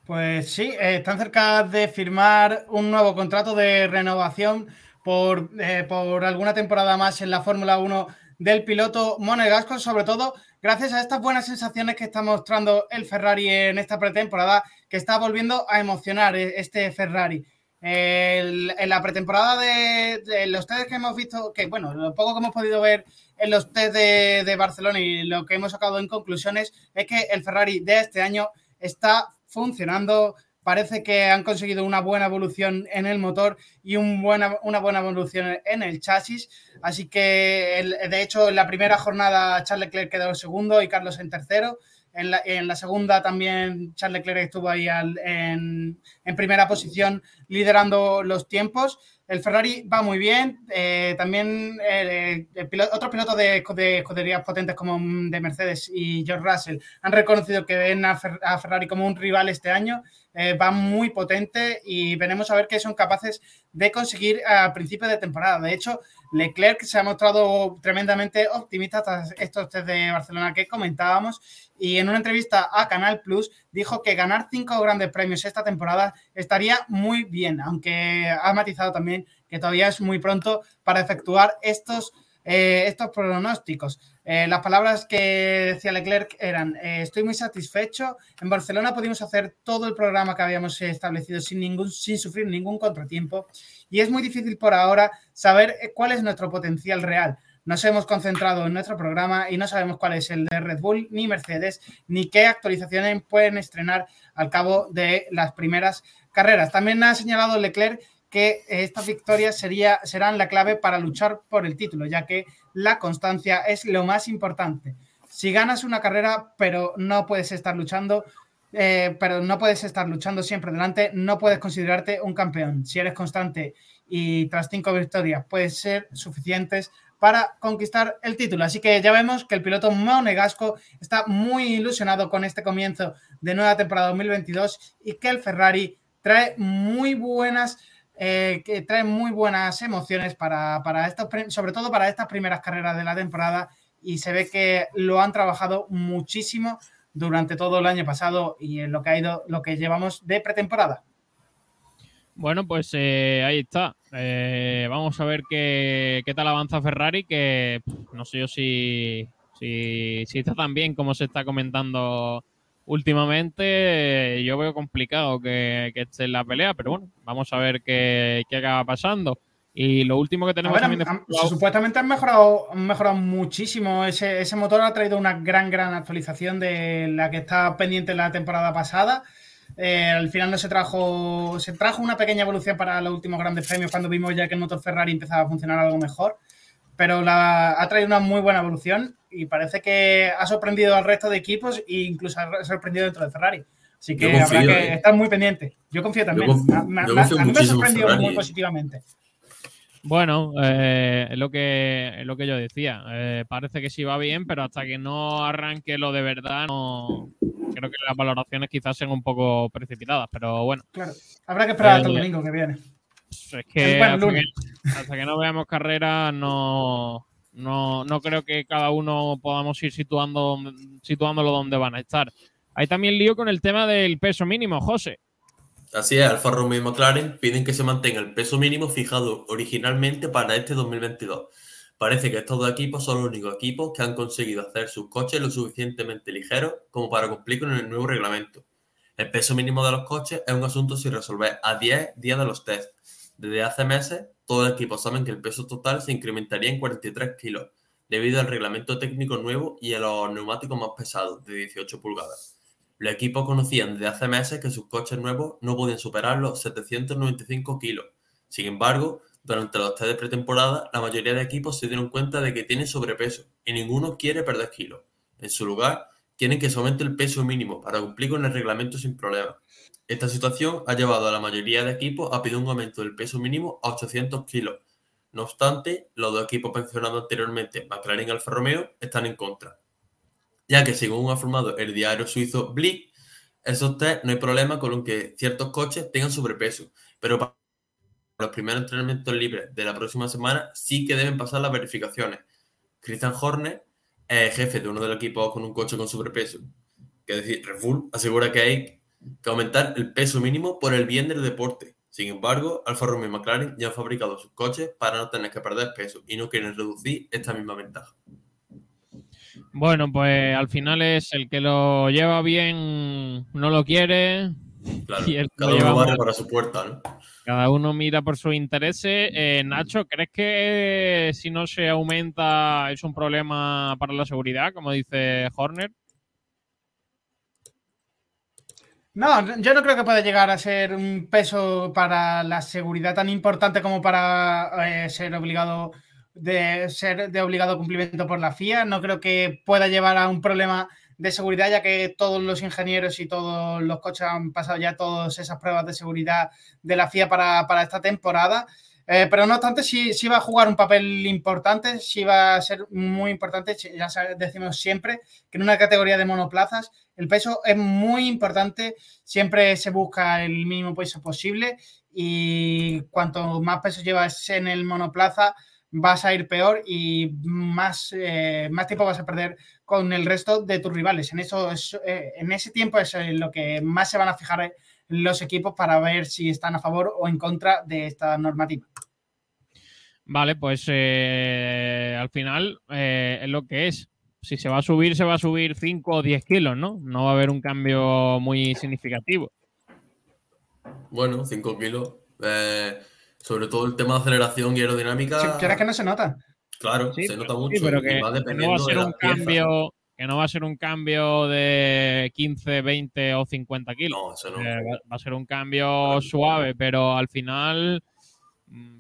Pues sí, eh, están cerca de firmar un nuevo contrato de renovación por, por alguna temporada más en la Fórmula 1 del piloto Monegasco, sobre todo gracias a estas buenas sensaciones que está mostrando el Ferrari en esta pretemporada, que está volviendo a emocionar eh, este Ferrari. en la pretemporada de, los test que hemos visto, que bueno, lo poco que hemos podido ver en los test de, Barcelona y lo que hemos sacado en conclusiones es que el Ferrari de este año está funcionando parece que han conseguido una buena evolución en el motor y una buena evolución en el chasis. Así que, de hecho, en la primera jornada Charles Leclerc quedó segundo y Carlos en tercero. En la, en la segunda también Charles Leclerc estuvo ahí en primera posición liderando los tiempos. El Ferrari va muy bien. Eh, también eh, otros pilotos de, escuderías potentes como de Mercedes y George Russell han reconocido que ven a, Ferrari como un rival este año. Eh, va muy potente y veremos a ver qué son capaces de conseguir a principio de temporada. De hecho, Leclerc se ha mostrado tremendamente optimista tras estos test de Barcelona que comentábamos y en una entrevista a Canal Plus dijo que ganar cinco grandes premios esta temporada estaría muy bien, aunque ha matizado también que todavía es muy pronto para efectuar estos, eh, estos pronósticos. Eh, las palabras que decía Leclerc eran, eh, estoy muy satisfecho, en Barcelona pudimos hacer todo el programa que habíamos establecido sin, ningún, sin sufrir ningún contratiempo y es muy difícil por ahora saber cuál es nuestro potencial real. Nos hemos concentrado en nuestro programa y no sabemos cuál es el de Red Bull ni Mercedes, ni qué actualizaciones pueden estrenar al cabo de las primeras carreras. También ha señalado Leclerc que estas victorias sería, serán la clave para luchar por el título, ya que la constancia es lo más importante. Si ganas una carrera, pero no puedes estar luchando, eh, pero no puedes estar luchando siempre delante, no puedes considerarte un campeón. Si eres constante y tras cinco victorias puedes ser suficientes para conquistar el título. Así que ya vemos que el piloto Monegasco está muy ilusionado con este comienzo de nueva temporada 2022 y que el Ferrari trae muy buenas, eh, que trae muy buenas emociones para, para sobre todo para estas primeras carreras de la temporada y se ve que lo han trabajado muchísimo durante todo el año pasado y en lo que ha ido, lo que llevamos de pretemporada. Bueno, pues eh, ahí está. Eh, vamos a ver qué, tal avanza Ferrari, que no sé yo si, si, está tan bien como se está comentando últimamente. yo veo complicado que, esté en la pelea, pero bueno, vamos a ver qué, acaba pasando. Y lo último que tenemos también Supuestamente han mejorado, han mejorado muchísimo. Ese, ese motor ha traído una gran, gran actualización de la que está pendiente la temporada pasada. Eh, al final no se trajo, se trajo una pequeña evolución para los últimos grandes premios cuando vimos ya que el motor Ferrari empezaba a funcionar algo mejor, pero la, ha traído una muy buena evolución y parece que ha sorprendido al resto de equipos e incluso ha sorprendido dentro de Ferrari. Así que habrá que eh. estar muy pendiente. Yo confío también. a mí me ha sorprendido muy positivamente. Bueno, eh, es lo que lo que yo decía. parece que sí va bien, pero hasta que no arranque lo de verdad, no, creo que las valoraciones quizás sean un poco precipitadas, pero bueno. Claro, habrá que esperar hasta el domingo que viene. Es que hasta, que no veamos carrera no, no, creo que cada uno podamos ir situando, situándolo donde van a estar. Hay también lío con el tema del peso mínimo, José. Así es, Alfa Romeo y McLaren piden que se mantenga el peso mínimo fijado originalmente para este 2022 Parece que estos dos equipos son los únicos equipos que han conseguido hacer sus coches lo suficientemente ligeros como para cumplir con el nuevo reglamento. El peso mínimo de los coches es un asunto sin resolver a 10 días de los test. Desde hace meses, todos los equipos saben que el peso total se incrementaría en 43 kilos, debido al reglamento técnico nuevo y a los neumáticos más pesados, de 18 pulgadas. Los equipos conocían desde hace meses que sus coches nuevos no podían superar los 795 kilos. Sin embargo, durante los test de pretemporada, la mayoría de equipos se dieron cuenta de que tienen sobrepeso y ninguno quiere perder kilos. En su lugar, quieren que se aumente el peso mínimo para cumplir con el reglamento sin problema. Esta situación ha llevado a la mayoría de equipos a pedir un aumento del peso mínimo a 800 kilos. No obstante, los dos equipos mencionados anteriormente, McLaren y Alfa Romeo, están en contra, ya que según ha informado el diario suizo Blick, esos test no hay problema con que ciertos coches tengan sobrepeso, pero los primeros entrenamientos libres de la próxima semana sí que deben pasar las verificaciones. Christian Horner, jefe de uno de los equipos con un coche con sobrepeso, que es decir, Red asegura que hay que aumentar el peso mínimo por el bien del deporte. Sin embargo, Alfa Romeo y McLaren ya han fabricado sus coches para no tener que perder peso y no quieren reducir esta misma ventaja. Bueno, pues al final es el que lo lleva bien, no lo quiere. Claro, cada uno barre para su puerta, ¿no? Cada uno mira por sus intereses. Eh, Nacho, ¿crees que si no se aumenta es un problema para la seguridad, como dice Horner? No, yo no creo que pueda llegar a ser un peso para la seguridad tan importante como para eh, ser obligado de ser de obligado cumplimiento por la FIA. No creo que pueda llevar a un problema de seguridad, ya que todos los ingenieros y todos los coches han pasado ya todas esas pruebas de seguridad de la FIA para, para esta temporada. Eh, pero no obstante, sí, sí, va a jugar un papel importante, sí va a ser muy importante, ya decimos siempre que en una categoría de monoplazas el peso es muy importante, siempre se busca el mínimo peso posible y cuanto más peso llevas en el monoplaza, vas a ir peor y más, eh, más tiempo vas a perder con el resto de tus rivales. En, eso eh, en ese tiempo es lo que más se van a fijar los equipos para ver si están a favor o en contra de esta normativa. Vale, pues eh, al final eh, es lo que es. Si se va a subir, se va a subir 5 o 10 kilos, ¿no? No va a haber un cambio muy significativo. Bueno, 5 kilos. Eh, sobre todo el tema de aceleración y aerodinámica. ¿Quieres que no se nota? Claro, se nota mucho. pero que, no va a ser un cambio que no va a ser un cambio de 15, 20 o 50 kilos. No, eso no. Eh, va, a ser un cambio suave, pero al final mm,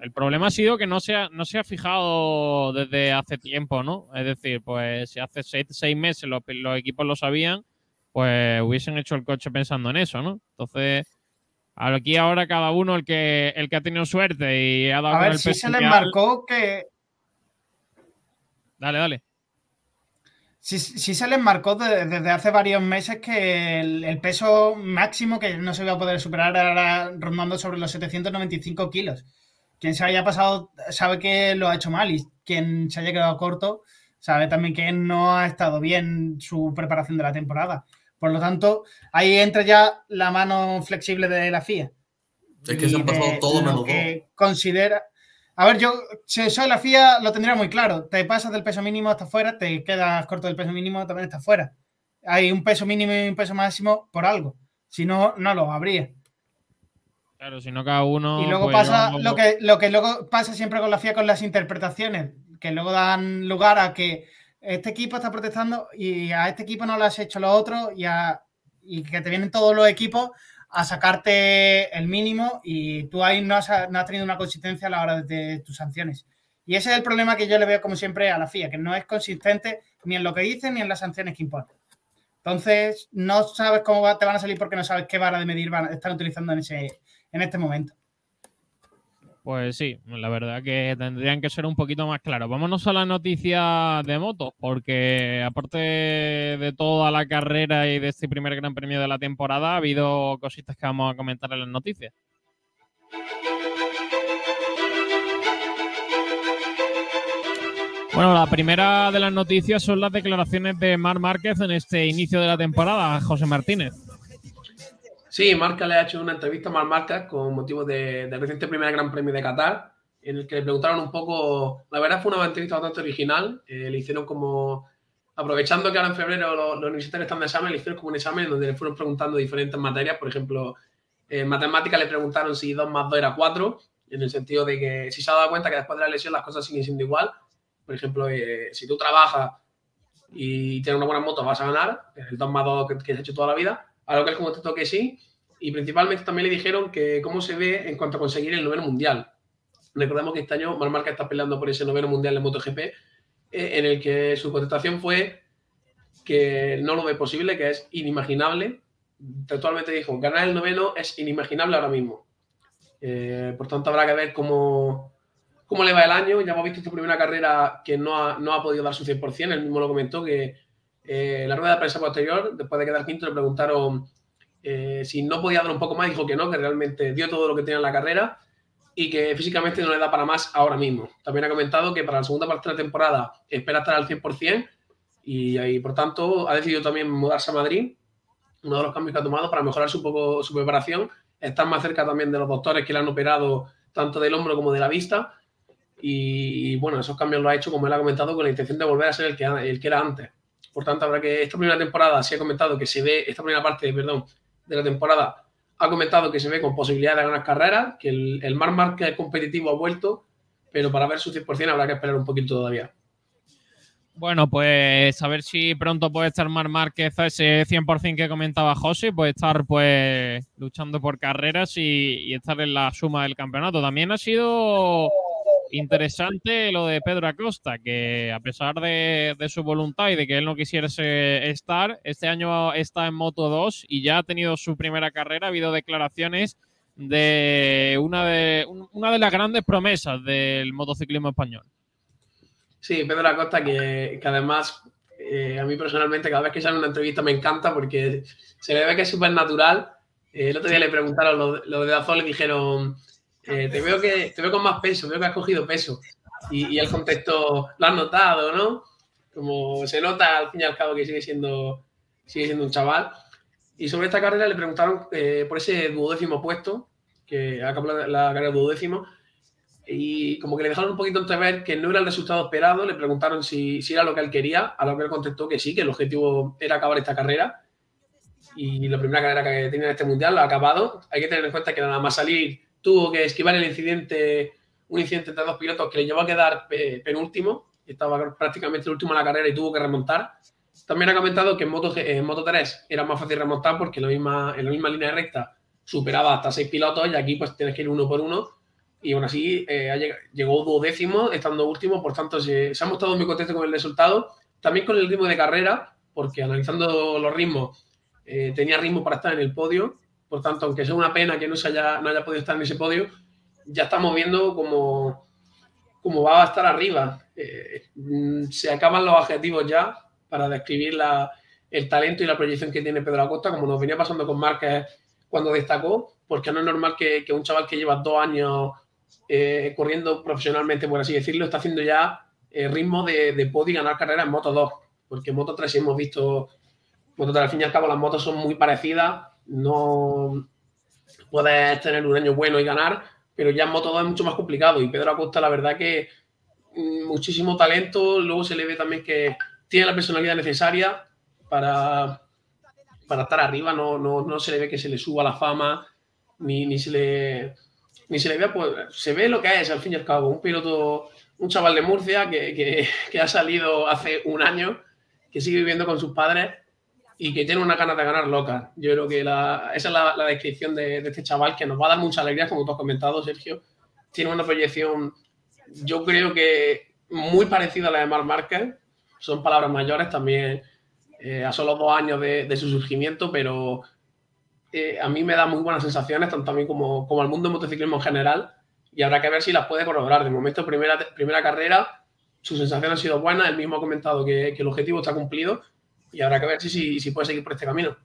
el problema ha sido que no se ha, no se ha fijado desde hace tiempo, ¿no? Es decir, pues si hace seis, meses los, equipos lo sabían, pues hubiesen hecho el coche pensando en eso, ¿no? Entonces, aquí ahora cada uno el que el que ha tenido suerte y ha dado a ver, si se le marcó que Dale, dale. Sí, se les marcó desde hace varios meses que el, peso máximo que no se iba a poder superar era rondando sobre los 795 kilos. Quien se haya pasado sabe que lo ha hecho mal y quien se haya quedado corto sabe también que no ha estado bien su preparación de la temporada. Por lo tanto, ahí entra ya la mano flexible de la FIA. Es que se han pasado todo menos Considera, a ver, yo, si soy la FIA, lo tendría muy claro. Te pasas del peso mínimo hasta fuera, te quedas corto del peso mínimo, también estás fuera. Hay un peso mínimo y un peso máximo por algo. Si no, no lo habría. Claro, si no cada uno. Y luego pues, pasa lo, que, lo que luego pasa siempre con la FIA con las interpretaciones, que luego dan lugar a que este equipo está protestando y a este equipo no lo has hecho lo otro y, y que te vienen todos los equipos a sacarte el mínimo y tú ahí no has, no has tenido una consistencia a la hora de tus sanciones. Y ese es el problema que yo le veo como siempre a la FIA, que no es consistente ni en lo que dice ni en las sanciones que impone. Entonces, no sabes cómo te van a salir porque no sabes qué vara de medir van, están utilizando en, ese, en este momento. Pues sí, la verdad que tendrían que ser un poquito más claros. Vámonos a la noticia de motos, porque aparte de toda la carrera y de este primer gran premio de la temporada, ha habido cositas que vamos a comentar en las noticias. Bueno, la primera de las noticias son las declaraciones de Mar Márquez en este inicio de la temporada, José Martínez. Sí, Marca le ha hecho una entrevista a Mar Marca con motivo del reciente primer Gran Premio de Qatar, en el que le preguntaron un poco, la verdad fue una entrevista bastante original, eh, le hicieron como, aprovechando que ahora en febrero los, universitarios están de examen, le hicieron como un examen donde le fueron preguntando diferentes materias, por ejemplo, en matemáticas le preguntaron si 2 más 2 era 4, en el sentido de que si se ha dado cuenta que después de la lesión las cosas siguen siendo igual, por ejemplo, eh, si tú trabajas y tienes una buena moto vas a ganar, el 2 más 2 que, que has hecho toda la vida, a lo que él contestó que sí, y principalmente también le dijeron que cómo se ve en cuanto a conseguir el noveno mundial. Recordemos que este año Marmarca está peleando por ese noveno mundial de MotoGP, eh, en el que su contestación fue que no lo ve posible, que es inimaginable textualmente dijo, ganar el noveno es inimaginable ahora mismo. Eh, por tanto, habrá que ver cómo, cómo le va el año. Ya hemos visto esta primera carrera que no ha, no ha podido dar su 100%. Él mismo lo comentó que eh, la rueda de prensa posterior, después de quedar quinto, le preguntaron eh, si no podía dar un poco más. Dijo que no, que realmente dio todo lo que tenía en la carrera y que físicamente no le da para más ahora mismo. También ha comentado que para la segunda parte de la temporada espera estar al 100% y, y por tanto ha decidido también mudarse a Madrid. Uno de los cambios que ha tomado para mejorar su, poco, su preparación, estar más cerca también de los doctores que le han operado tanto del hombro como de la vista. Y, bueno, esos cambios lo ha hecho, como él ha comentado, con la intención de volver a ser el que, el que era antes. Por tanto, habrá que esta primera temporada, sí ha comentado que se ve, esta primera parte, perdón, de la temporada ha comentado que se ve con posibilidad de ganar carreras, que el, el Mar Márquez competitivo ha vuelto, pero para ver su 100% habrá que esperar un poquito todavía. Bueno, pues a ver si pronto puede estar Mar Márquez ese 100% que comentaba José, puede estar pues luchando por carreras y estar en la suma del campeonato. También ha sido interesante lo de Pedro Acosta, que a pesar de, de, su voluntad y de que él no quisiese estar, este año está en Moto 2 y ya ha tenido su primera carrera. Ha habido declaraciones de una de, una de las grandes promesas del motociclismo español. Sí, Pedro Acosta, que, que además eh, a mí personalmente cada vez que sale una entrevista me encanta porque se le ve que es súper natural. Eh, el otro día le preguntaron lo, lo de Azul y dijeron eh, te, veo que, te veo con más peso, veo que has cogido peso. Y, y, él contestó, lo has notado, ¿no? Como se nota al fin y al cabo que sigue siendo, sigue siendo un chaval. Y sobre esta carrera le preguntaron eh, por ese duodécimo puesto, que acabó la, la carrera duodécimo, y como que le dejaron un poquito entrever que no era el resultado esperado, le preguntaron si, si era lo que él quería, a lo que él contestó que sí, que el objetivo era acabar esta carrera. Y la primera carrera que tenía en este mundial lo ha acabado. Hay que tener en cuenta que nada más salir tuvo que esquivar el incidente, un incidente entre dos pilotos que le llevó a quedar penúltimo, estaba prácticamente el último en la carrera y tuvo que remontar. También ha comentado que en Moto, en Moto 3 era más fácil remontar porque en la, misma, en la misma línea recta superaba hasta seis pilotos y aquí pues tienes que ir uno por uno. Y aún así eh, llegó duodécimo estando último, por tanto se, se ha mostrado muy contento con el resultado, también con el ritmo de carrera, porque analizando los ritmos eh, tenía ritmo para estar en el podio por tanto, aunque sea una pena que no, se haya, podido estar en ese podio, ya estamos viendo cómo, cómo va a estar arriba. Eh, se acaban los adjetivos ya para describir el talento y la proyección que tiene Pedro Acosta, como nos venía pasando con Márquez cuando destacó, porque no es normal que, un chaval que lleva dos años eh, corriendo profesionalmente, por así decirlo, está haciendo ya eh, ritmo de, de podio ganar carreras en Moto 2, porque en Moto 3 hemos visto, Moto 3 al fin y al cabo las motos son muy parecidas, no puedes tener un año bueno y ganar, pero ya en Moto 2 es mucho más complicado. Y Pedro Acosta, la verdad que mm, muchísimo talento, luego se le ve también que tiene la personalidad necesaria para, para estar arriba, no, no, no se le ve que se le suba la fama, ni, ni se le ni se le ve, pues se ve lo que es al fin y al cabo, un piloto, un chaval de Murcia que, que, que ha salido hace un año, que sigue viviendo con sus padres y que tiene una ganas de ganar loca. Yo creo que esa es la, descripción de, de, este chaval que nos va a dar mucha alegría, como tú has comentado, Sergio. Tiene una proyección, yo creo que muy parecida a la de Mar Márquez. Son palabras mayores también eh, a solo dos años de, su surgimiento, pero eh, a mí me da muy buenas sensaciones, tanto a mí como, como al mundo del motociclismo en general. Y habrá que ver si las puede corroborar. De momento, primera, primera carrera, sus sensaciones han sido buenas. Él mismo ha comentado que, que el objetivo está cumplido y habrá que ver si, si, si puede seguir por este camino.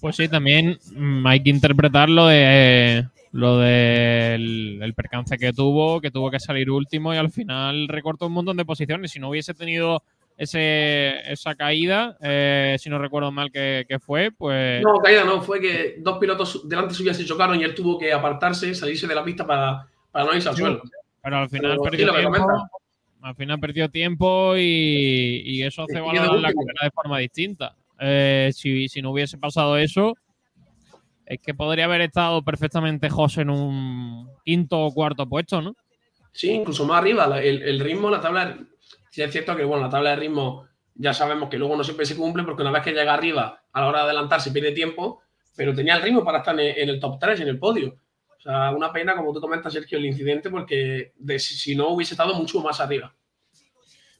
Pues sí, también mmm, hay que interpretar lo de lo del el percance que tuvo, que tuvo que salir último y al final recortó un montón de posiciones. Si no hubiese tenido ese, esa caída, eh, si no recuerdo mal que, que, fue, pues... No, caída no, fue que dos pilotos delante suya se chocaron y él tuvo que apartarse, salirse de la pista para, para no irse al suelo. Pero al final pero, perdió sí, tiempo, al final perdió tiempo y, y eso hace valorar la carrera de forma distinta. Eh, si, si, no hubiese pasado eso, es que podría haber estado perfectamente José en un quinto o cuarto puesto, ¿no? Sí, incluso más arriba. El, el ritmo, la tabla. Sí, es cierto que, bueno, la tabla de ritmo ya sabemos que luego no siempre se cumple porque una vez que llega arriba, a la hora de adelantar se pierde tiempo, pero tenía el ritmo para estar en, en el top 3, en el podio. Una pena, como tú comentas, Sergio, el incidente, porque si no hubiese estado mucho más arriba.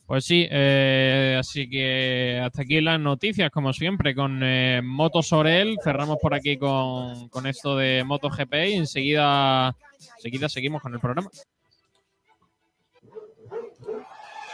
Pues sí, eh, así que hasta aquí las noticias, como siempre, con eh, Motos Orel. Cerramos por aquí con, con esto de MotoGP y enseguida, enseguida seguimos con el programa.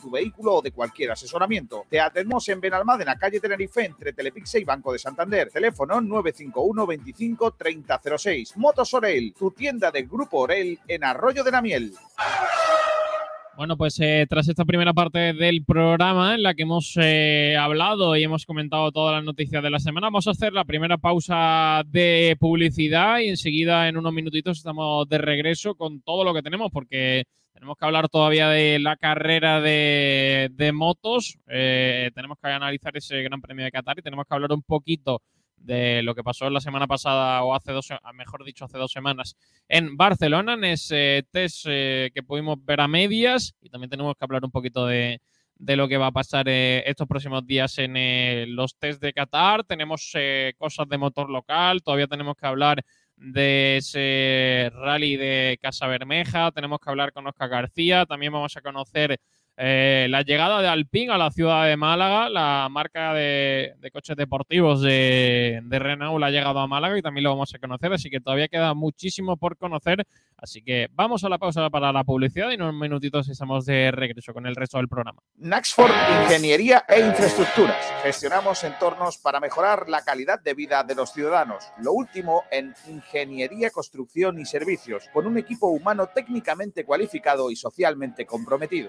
tu vehículo o de cualquier asesoramiento. Te atendemos en Benalmádena, calle Tenerife, entre Telepixe y Banco de Santander. Teléfono 951 25 3006. Motos Orel, tu tienda del Grupo Orel en Arroyo de la Miel. Bueno, pues eh, tras esta primera parte del programa en la que hemos eh, hablado y hemos comentado todas las noticias de la semana, vamos a hacer la primera pausa de publicidad y enseguida en unos minutitos estamos de regreso con todo lo que tenemos porque tenemos que hablar todavía de la carrera de, motos, eh, tenemos que analizar ese Gran Premio de Qatar y tenemos que hablar un poquito de lo que pasó la semana pasada o hace dos, mejor dicho, hace dos semanas en Barcelona, en ese test eh, que pudimos ver a medias y también tenemos que hablar un poquito de, lo que va a pasar eh, estos próximos días en los test de Qatar. Tenemos cosas de motor local, todavía tenemos que hablar de ese rally de Casa Bermeja, tenemos que hablar con Oscar García, también vamos a conocer eh, la llegada de Alpine a la ciudad de Málaga, la marca de, coches deportivos de, de, Renault ha llegado a Málaga y también lo vamos a conocer, así que todavía queda muchísimo por conocer. Así que vamos a la pausa para la publicidad y en unos minutitos estamos de regreso con el resto del programa. Naxford Ingeniería e Infraestructuras. Gestionamos entornos para mejorar la calidad de vida de los ciudadanos. Lo último en ingeniería, construcción y servicios, con un equipo humano técnicamente cualificado y socialmente comprometido.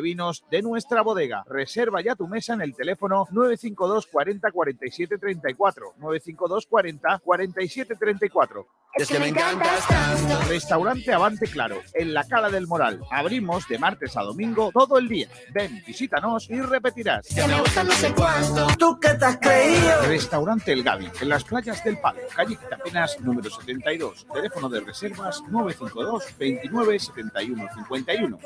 vinos de nuestra bodega. Reserva ya tu mesa en el teléfono 952 40 47 34. 952 40 47 34. Es que me encantas tanto. Restaurante Avante Claro, en la Cala del Moral. Abrimos de martes a domingo todo el día. Ven, visítanos y repetirás. Que me gusta no sé cuánto. ¿Tú qué te has creído? Restaurante El Gavi, en las playas del Palo, calle Quitapenas número 72. Teléfono de reservas 952 29 71 51.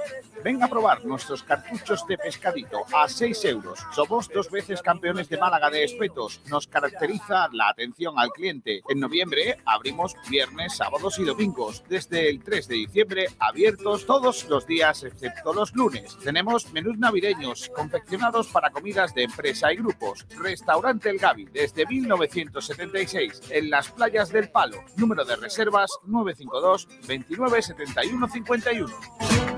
Ven a probar nuestros cartuchos de pescadito a 6 euros. Somos dos veces campeones de Málaga de espetos. Nos caracteriza la atención al cliente. En noviembre abrimos viernes, sábados y domingos. Desde el 3 de diciembre, abiertos todos los días excepto los lunes. Tenemos menús navideños confeccionados para comidas de empresa y grupos. Restaurante El Gavi, desde 1976, en las playas del Palo. Número de reservas 952 29 71 51.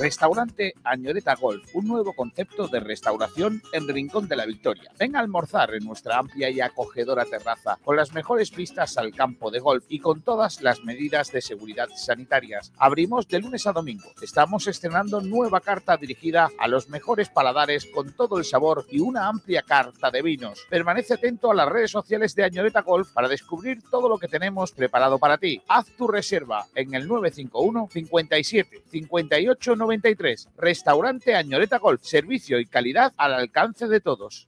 Restaurante Añoreta Golf, un nuevo concepto de restauración en Rincón de la Victoria. Ven a almorzar en nuestra amplia y acogedora terraza, con las mejores vistas al campo de golf y con todas las medidas de seguridad sanitarias. Abrimos de lunes a domingo. Estamos estrenando nueva carta dirigida a los mejores paladares con todo el sabor y una amplia carta de vinos. Permanece atento a las redes sociales de Añoreta Golf para descubrir todo lo que tenemos preparado para ti. Haz tu reserva en el 951 57 58 93. Restaurante Añoreta Golf. Servicio y calidad al alcance de todos.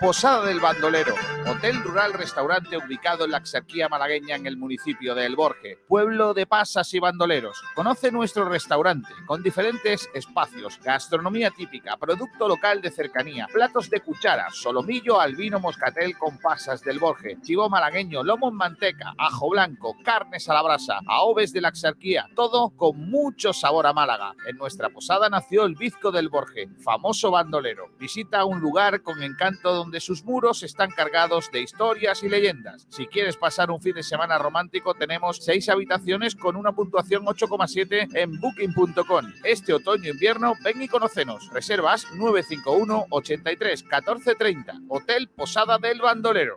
Posada del Bandolero, hotel rural restaurante ubicado en la Axarquía malagueña en el municipio de El Borje, pueblo de pasas y bandoleros. Conoce nuestro restaurante con diferentes espacios, gastronomía típica, producto local de cercanía, platos de cuchara, solomillo, albino, moscatel con pasas del Borje, chivo malagueño, lomo en manteca, ajo blanco, carnes a la brasa, aoves de la Axarquía, todo con mucho sabor a Málaga. En nuestra posada nació el Bizco del Borje, famoso bandolero. Visita un lugar con encanto donde sus muros están cargados de historias y leyendas. Si quieres pasar un fin de semana romántico, tenemos seis habitaciones con una puntuación 8,7 en booking.com. Este otoño-invierno, ven y conocenos. Reservas 951 83 14 30. Hotel Posada del Bandolero.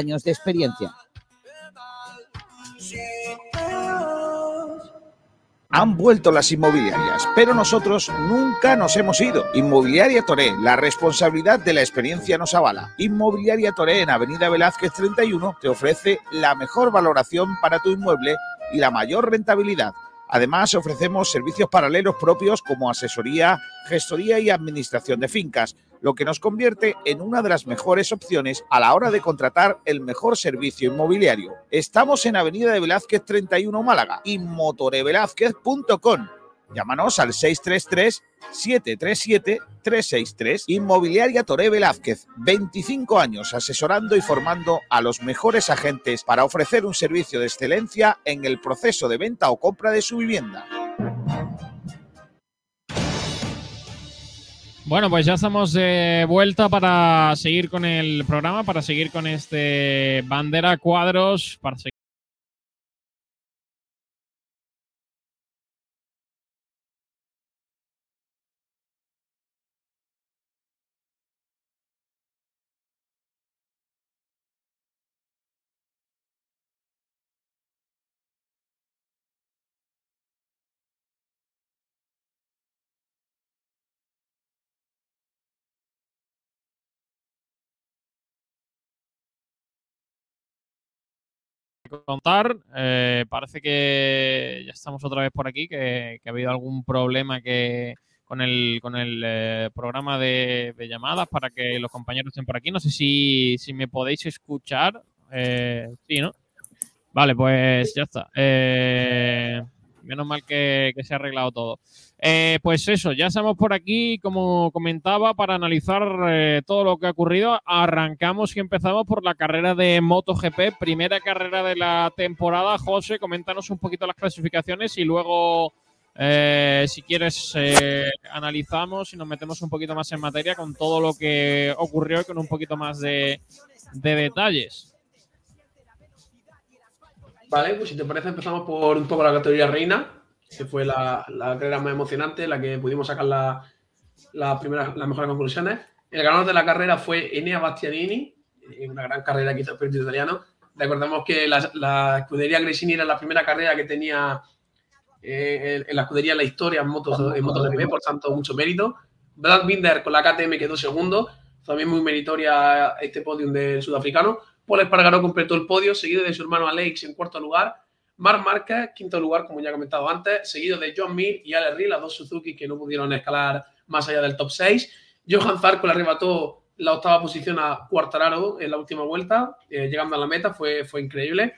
de experiencia. Han vuelto las inmobiliarias, pero nosotros nunca nos hemos ido. Inmobiliaria Toré, la responsabilidad de la experiencia nos avala. Inmobiliaria Toré en Avenida Velázquez 31 te ofrece la mejor valoración para tu inmueble y la mayor rentabilidad. Además, ofrecemos servicios paralelos propios como asesoría, gestoría y administración de fincas, lo que nos convierte en una de las mejores opciones a la hora de contratar el mejor servicio inmobiliario. Estamos en Avenida de Velázquez 31 Málaga y. Llámanos al 633-737-363. Inmobiliaria Toré Velázquez. 25 años asesorando y formando a los mejores agentes para ofrecer un servicio de excelencia en el proceso de venta o compra de su vivienda. Bueno, pues ya estamos de vuelta para seguir con el programa, para seguir con este bandera cuadros, para seguir contar. Eh, parece que ya estamos otra vez por aquí, que, ha habido algún problema que con el, con el eh, programa de, llamadas para que los compañeros estén por aquí. No sé si, si me podéis escuchar. Eh, ¿no? Vale, pues ya está. Menos mal que, se ha arreglado todo. Eh, pues eso, ya estamos por aquí, como comentaba, para analizar eh, todo lo que ha ocurrido. Arrancamos y empezamos por la carrera de MotoGP, primera carrera de la temporada. José, coméntanos un poquito las clasificaciones y luego eh, si quieres, eh, analizamos y nos metemos un poquito más en materia con todo lo que ocurrió y con un poquito más de detalles. Vale, pues si te parece empezamos por un poco la categoría reina, que fue la, la carrera más emocionante, la que pudimos sacar la- la primera- las mejores conclusiones. El ganador de la carrera fue Enea Bastianini, una gran carrera que hizo el piloto italiano. Recordemos que la, la escudería Gresini era la primera carrera que tenía eh, en, la escudería en la historia en motos, en MotoGP, por tanto, mucho mérito. Brad Binder con la KTM quedó segundo, también muy meritoria este podium del sudafricano. Paul Espargaró completó el podio, seguido de su hermano Alex en cuarto lugar. Marc Márquez, quinto lugar, como ya he comentado antes, seguido de John Mir y Ale Ri, las dos Suzuki que no pudieron escalar más allá del top 6. Johan Zarco le arrebató la octava posición a Quartararo en la última vuelta, eh, llegando a la meta, fue, fue increíble.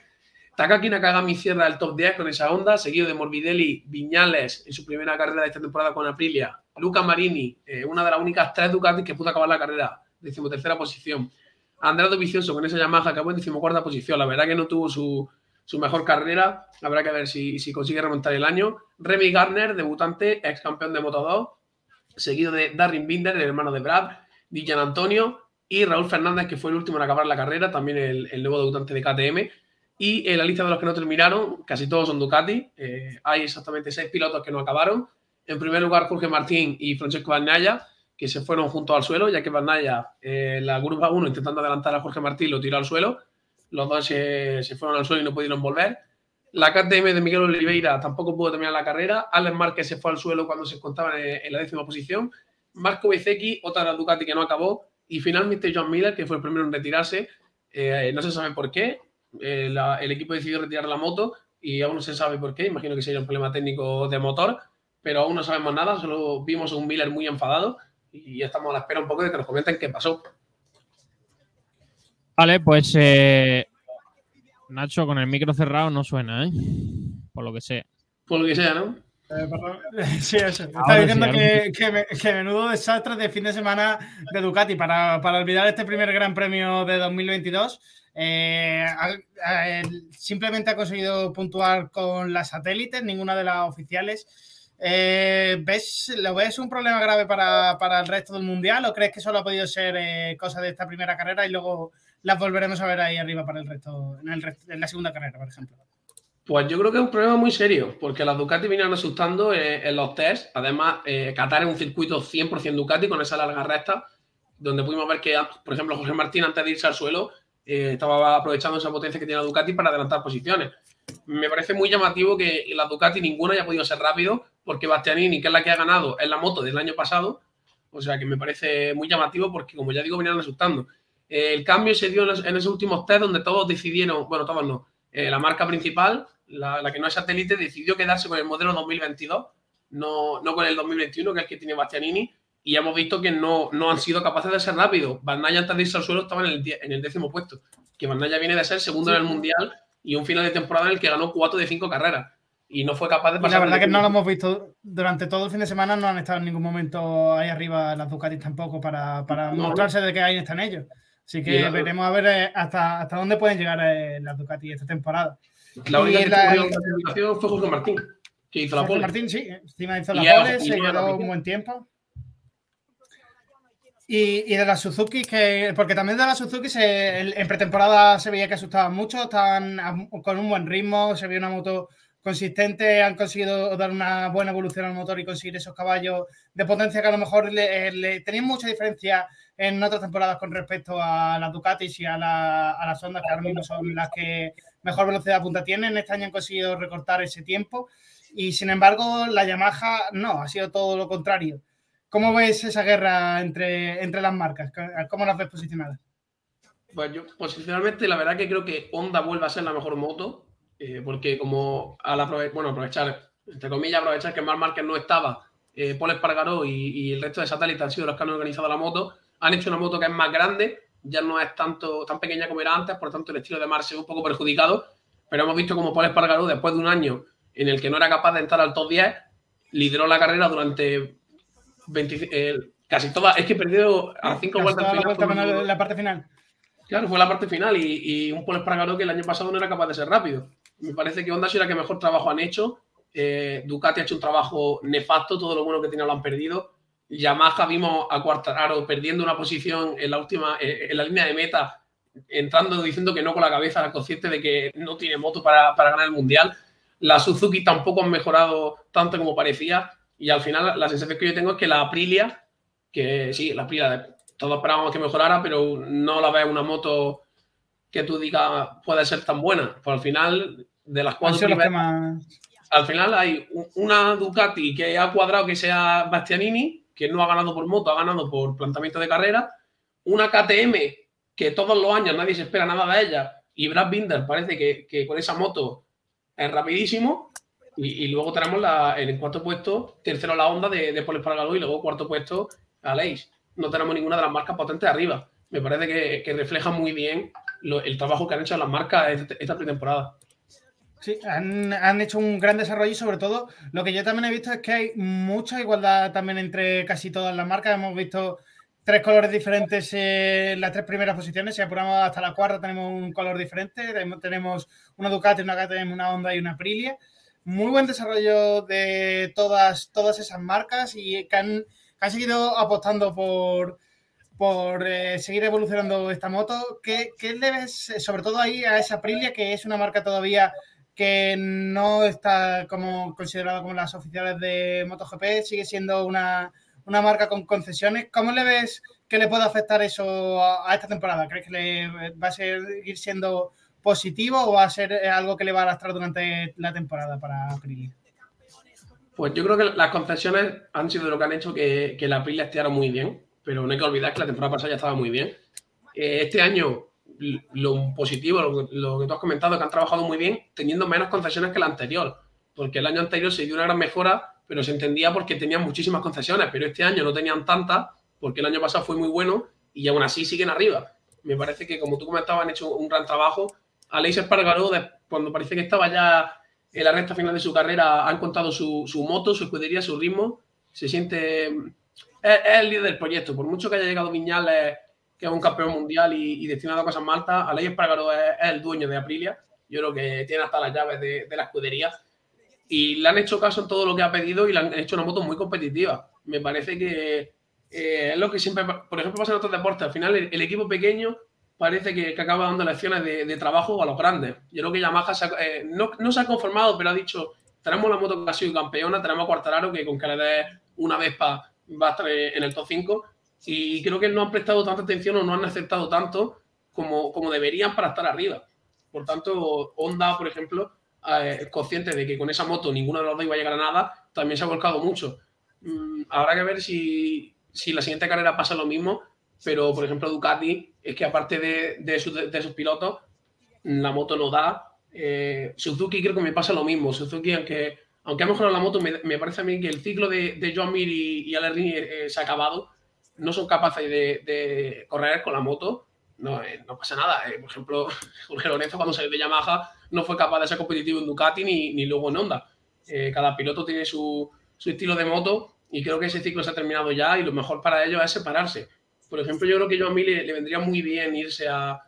Takaki Nakagami cierra el top 10 con esa onda, seguido de Morbidelli, Viñales en su primera carrera de esta temporada con Aprilia, Luca Marini, eh, una de las únicas tres Ducati que pudo acabar la carrera, decimotercera posición. Andrea Dovizioso con esa Yamaha acabó en decimocuarta posición. La verdad que no tuvo su, su mejor carrera. Habrá que ver si, si consigue remontar el año. Remy Garner, debutante, ex campeón de Moto 2, seguido de Darren Binder, el hermano de Brad, Dillan Antonio y Raúl Fernández, que fue el último en acabar la carrera, también el, el nuevo debutante de KTM. Y en la lista de los que no terminaron, casi todos son Ducati. Eh, hay exactamente seis pilotos que no acabaron. En primer lugar, Jorge Martín y Francesco Bagnaia, que se fueron juntos al suelo, ya que Bagnaia, eh, la curva 1, intentando adelantar a Jorge Martín, lo tiró al suelo. Los dos se, se fueron al suelo y no pudieron volver. La KTM de Miguel Oliveira tampoco pudo terminar la carrera. Alex Márquez se fue al suelo cuando se encontraba en, en la décima posición. Marco Bezzecchi, otra de las Ducati que no acabó. Y finalmente John Miller, que fue el primero en retirarse. Eh, no se sabe por qué. Eh, la- el equipo decidió retirar la moto y aún no se sabe por qué. Imagino que sería un problema técnico de motor, pero aún no sabemos nada. Solo vimos a un Miller muy enfadado y estamos a la espera un poco de que nos comenten qué pasó. Vale, pues eh, Nacho, con el micro cerrado no suena, ¿eh? Por lo que sé. Por lo que sea, ¿no? Eh, perdón. [LAUGHS] Sí, eso. Está Ahora diciendo sí, que, que me- que menudo desastre de fin de semana de Ducati para, para olvidar este primer Gran Premio de 2022. Eh, el- simplemente ha conseguido puntuar con las satélites, ninguna de las oficiales. Eh, ¿ves, ¿Lo ves un problema grave para, para el resto del mundial o crees que solo ha podido ser eh, cosa de esta primera carrera y luego las volveremos a ver ahí arriba para el resto, en, el en la segunda carrera, por ejemplo? Pues yo creo que es un problema muy serio, porque las Ducati vinieron asustando eh, en los tests. Además, eh, Qatar es un circuito 100% Ducati con esa larga recta, donde pudimos ver que, por ejemplo, José Martín, antes de irse al suelo, estaba aprovechando esa potencia que tiene la Ducati para adelantar posiciones. Me parece muy llamativo que la Ducati ninguna haya podido ser rápido, porque Bastianini, que es la que ha ganado, es la moto del año pasado. O sea que me parece muy llamativo porque, como ya digo, venían asustando. Eh, el cambio se dio en, los- en esos últimos test donde todos decidieron, bueno, todos no, eh, la marca principal, la, la que no es satélite, decidió quedarse con el modelo 2022, no, no con el 2021, que es el que tiene Bastianini, y hemos visto que no, no han sido capaces de ser rápidos. Bandaya antes de irse al suelo estaba en el, en el décimo puesto, que Bandaya viene de ser segundo en el Mundial y un final de temporada en el que ganó cuatro de cinco carreras y no fue capaz de Y pasar. la verdad que no lo hemos visto durante todo el fin de semana, no han estado en ningún momento ahí arriba las Ducatis tampoco para, para No. mostrarse de que ahí están ellos. Así que la- veremos a ver eh, hasta, hasta dónde pueden llegar eh, las Ducati esta temporada. La única Y que la- en clasificación fue Jorge Martín, que hizo la Jorge pole. Martín, sí, encima hizo la pole, se no quedó un buen tiempo. Y, y de las Suzuki, que, porque también de las Suzuki se- en pretemporada se veía que asustaban mucho, estaban a- con un buen ritmo, se veía una moto consistente, han conseguido dar una buena evolución al motor y conseguir esos caballos de potencia que a lo mejor le, le- tenían mucha diferencia en otras temporadas con respecto a las Ducatis y a, la- a las Hondas, que ahora mismo son las que mejor velocidad de punta tienen. Este año han conseguido recortar ese tiempo y sin embargo la Yamaha no, ha sido todo lo contrario. ¿Cómo ves esa guerra entre, entre las marcas? ¿Cómo las ves posicionadas? Pues yo, posicionalmente, la verdad que creo que Honda vuelve a ser la mejor moto, eh, porque como al aprove- bueno, aprovechar, entre comillas, aprovechar que Marc Márquez no estaba, eh, Paul Espargaró y, y el resto de satélites han sido los que han organizado la moto, han hecho una moto que es más grande, ya no es tanto tan pequeña como era antes, por tanto el estilo de Mar se ve un poco perjudicado, pero hemos visto como Paul Espargaró, después de un año en el que no era capaz de entrar al top 10, lideró la carrera durante 20 eh, casi todas, es que perdió a cinco vueltas la final. un- la parte final. Claro, fue la parte final y, y un Paul Espargaró que el año pasado no era capaz de ser rápido. Me parece que Honda sido la que mejor trabajo han hecho Eh, Ducati ha hecho un trabajo nefasto, todo lo bueno que tenía lo han perdido. Yamaha vimos a Quartararo perdiendo una posición en la última, eh, en la línea de meta, entrando diciendo que no con la cabeza, consciente de que no tiene moto para, para ganar el mundial. La Suzuki tampoco han mejorado tanto como parecía. Y al final la sensación que yo tengo es que la Aprilia, que sí, la Aprilia todos esperábamos que mejorara, pero no la veo una moto que tú digas puede ser tan buena. Pues al final, de las cuatro primeras, al final hay una Ducati que ha cuadrado que sea Bastianini, que no ha ganado por moto, ha ganado por planteamiento de carrera, una KTM que todos los años nadie se espera nada de ella, y Brad Binder parece que, que con esa moto es rapidísimo, y, luego tenemos la, en el cuarto puesto, tercero la Honda de, de Paul y luego cuarto puesto Aleix. No tenemos ninguna de las marcas potentes arriba. Me parece que, que refleja muy bien el trabajo que han hecho las marcas esta, esta pretemporada. Sí, han, han, hecho un gran desarrollo y sobre todo lo que yo también he visto es que hay mucha igualdad también entre casi todas las marcas. Hemos visto tres colores diferentes en las tres primeras posiciones. Si apuramos hasta la cuarta tenemos un color diferente. Tenemos una Ducati, una KTM, una Honda y una Aprilia muy buen desarrollo de todas, todas esas marcas y que han, han seguido apostando por, por eh, seguir evolucionando esta moto. ¿Qué, ¿Qué, le ves, eh, sobre todo ahí, a esa Aprilia, que es una marca todavía que no está como considerada como las oficiales de MotoGP, sigue siendo una, una marca con concesiones. ¿Cómo le ves que le puede afectar eso a, esta temporada? ¿Crees que le va a seguir siendo positivo o va a ser eh, algo que le va a arrastrar durante la temporada para Aprilia? Pues yo creo que las concesiones han sido lo que han hecho que, que la Aprilia esté muy bien, pero no hay que olvidar que la temporada pasada ya estaba muy bien. Eh, este año, lo positivo, lo, que tú has comentado, que han trabajado muy bien, teniendo menos concesiones que la anterior, porque el año anterior se dio una gran mejora, pero se entendía porque tenían muchísimas concesiones, pero este año no tenían tantas, porque el año pasado fue muy bueno y aún así siguen arriba. Me parece que, como tú comentabas, han hecho un gran trabajo Aleix Espargaró, cuando parece que estaba ya en la recta final de su carrera, ha encontrado su, su moto, su escudería, su ritmo. Se siente. Es, el líder del proyecto. Por mucho que haya llegado Viñales, que es un campeón mundial y, destinado a cosas maltas, Aleix Espargaró es, es, el dueño de Aprilia. Yo creo que tiene hasta las llaves de, de la escudería. Y le han hecho caso en todo lo que ha pedido y le han hecho una moto muy competitiva. Me parece que eh, es lo que siempre, por ejemplo, pasa en otros deportes. Al final, el, el equipo pequeño parece que, que, acaba dando lecciones de, de, trabajo a los grandes. Yo creo que Yamaha se ha, eh, no, no, se ha conformado, pero ha dicho, tenemos la moto que ha sido campeona, tenemos a Quartararo, que con que le dé una Vespa va a estar en el top 5, y creo que no han prestado tanta atención o no han aceptado tanto como, como deberían para estar arriba. Por tanto, Honda, por ejemplo, eh, consciente de que con esa moto ninguno de los dos iba a llegar a nada, también se ha volcado mucho. Mm, habrá que ver si, si la siguiente carrera pasa lo mismo, pero por ejemplo Ducati es que aparte de, de, sus, de sus pilotos, la moto no da. Eh, Suzuki creo que me pasa lo mismo. Suzuki, aunque, aunque ha mejorado la moto, me, me parece a mí que el ciclo de, de John Mir y, y eh, se ha acabado. No son capaces de, de correr con la moto. No, eh, no pasa nada. Eh, por ejemplo, [LAUGHS] Jorge Lorenzo cuando salió de Yamaha no fue capaz de ser competitivo en Ducati ni, ni luego en Honda. Eh, cada piloto tiene su, su estilo de moto y creo que ese ciclo se ha terminado ya y lo mejor para ellos es separarse por ejemplo, yo creo que yo a mí le, vendría muy bien irse a,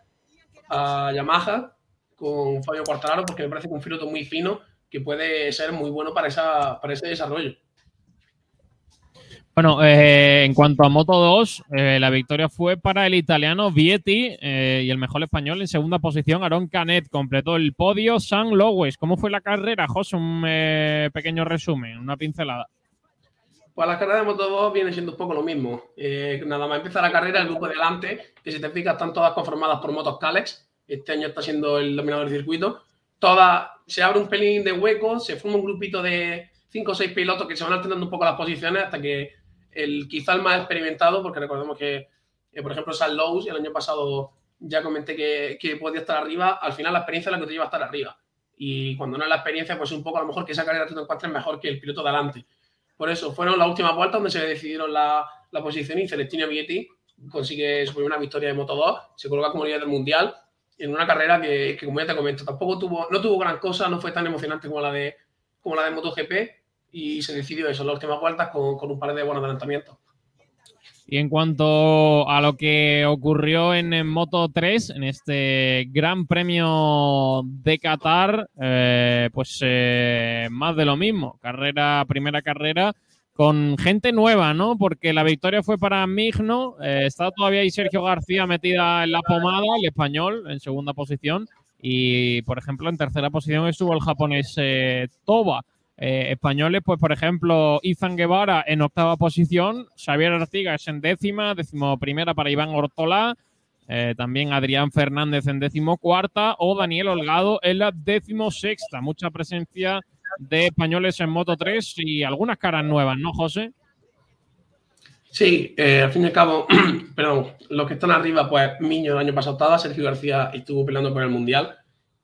a, Yamaha con Fabio Quartararo porque me parece que un piloto muy fino que puede ser muy bueno para, esa, para ese desarrollo. Bueno, eh, en cuanto a Moto 2, eh, la victoria fue para el italiano Vietti eh, y el mejor español en segunda posición, Aaron Canet, completó el podio San Lowes. ¿Cómo fue la carrera, José? Un eh, pequeño resumen, una pincelada. Pues la carrera de Moto 2 viene siendo un poco lo mismo. Eh, nada más empieza la carrera, el grupo de delante, que si te fijas, están todas conformadas por motos Calex. Este año está siendo el dominador del circuito. Todas, se abre un pelín de hueco, se forma un grupito de 5 o 6 pilotos que se van alternando un poco las posiciones hasta que el quizá el más experimentado, porque recordemos que, eh, por ejemplo, San Lowe's el año pasado ya comenté que, que, podía estar arriba, al final la experiencia es la que te lleva a estar arriba. Y cuando no es la experiencia, pues un poco a lo mejor que esa carrera tú te encuentres mejor que el piloto de adelante. Por eso, fueron las últimas vueltas donde se decidieron la, la posición y Celestino Vietti consigue su primera victoria de Moto 2, se coloca como líder del Mundial en una carrera que, que, como ya te comento, tampoco tuvo, no tuvo gran cosa, no fue tan emocionante como la de, como la de MotoGP y se decidió eso las últimas vueltas con, con un par de buenos adelantamientos. Y en cuanto a lo que ocurrió en, Moto 3, en este Gran Premio de Qatar, eh, pues eh, más de lo mismo. Carrera, primera carrera con gente nueva, ¿no? Porque la victoria fue para Migno, eh, está todavía ahí Sergio García metida en la pomada, el español, en segunda posición. Y, por ejemplo, en tercera posición estuvo el japonés eh, Toba. Eh, españoles, pues por ejemplo, Izan Guevara en octava posición, Xavier Artigas en décima, décimo primera para Iván Ortola, eh, también Adrián Fernández en décimo cuarta o Daniel Holgado en la décimo sexta. Mucha presencia de españoles en Moto 3 y algunas caras nuevas, ¿no, José? Sí, eh, al fin y al cabo, [CLEARS THROAT] perdón, los que están arriba, pues Miño el año pasado estaba, Sergio García estuvo peleando por el Mundial.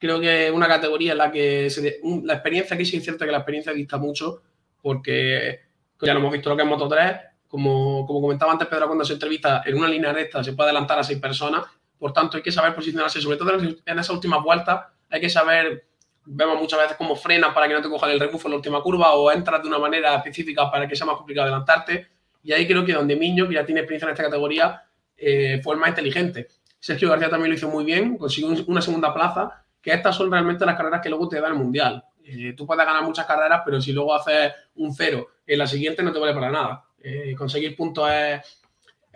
Creo que es una categoría en la que se la experiencia, aquí sí es cierto que la experiencia dista mucho, porque ya lo hemos visto lo que es Moto 3, como, como comentaba antes Pedro cuando se entrevista, en una línea recta se puede adelantar a seis personas, por tanto hay que saber posicionarse, sobre todo en, esas últimas vueltas, hay que saber, vemos muchas veces cómo frenas para que no te cojan el rebufo en la última curva o entras de una manera específica para que sea más complicado adelantarte. Y ahí creo que donde Miño, que ya tiene experiencia en esta categoría, eh, fue el más inteligente. Sergio García también lo hizo muy bien, consiguió un- una segunda plaza, que estas son realmente las carreras que luego te da el Mundial. Eh, tú puedes ganar muchas carreras, pero si luego haces un cero en la siguiente no te vale para nada. Eh, conseguir puntos es,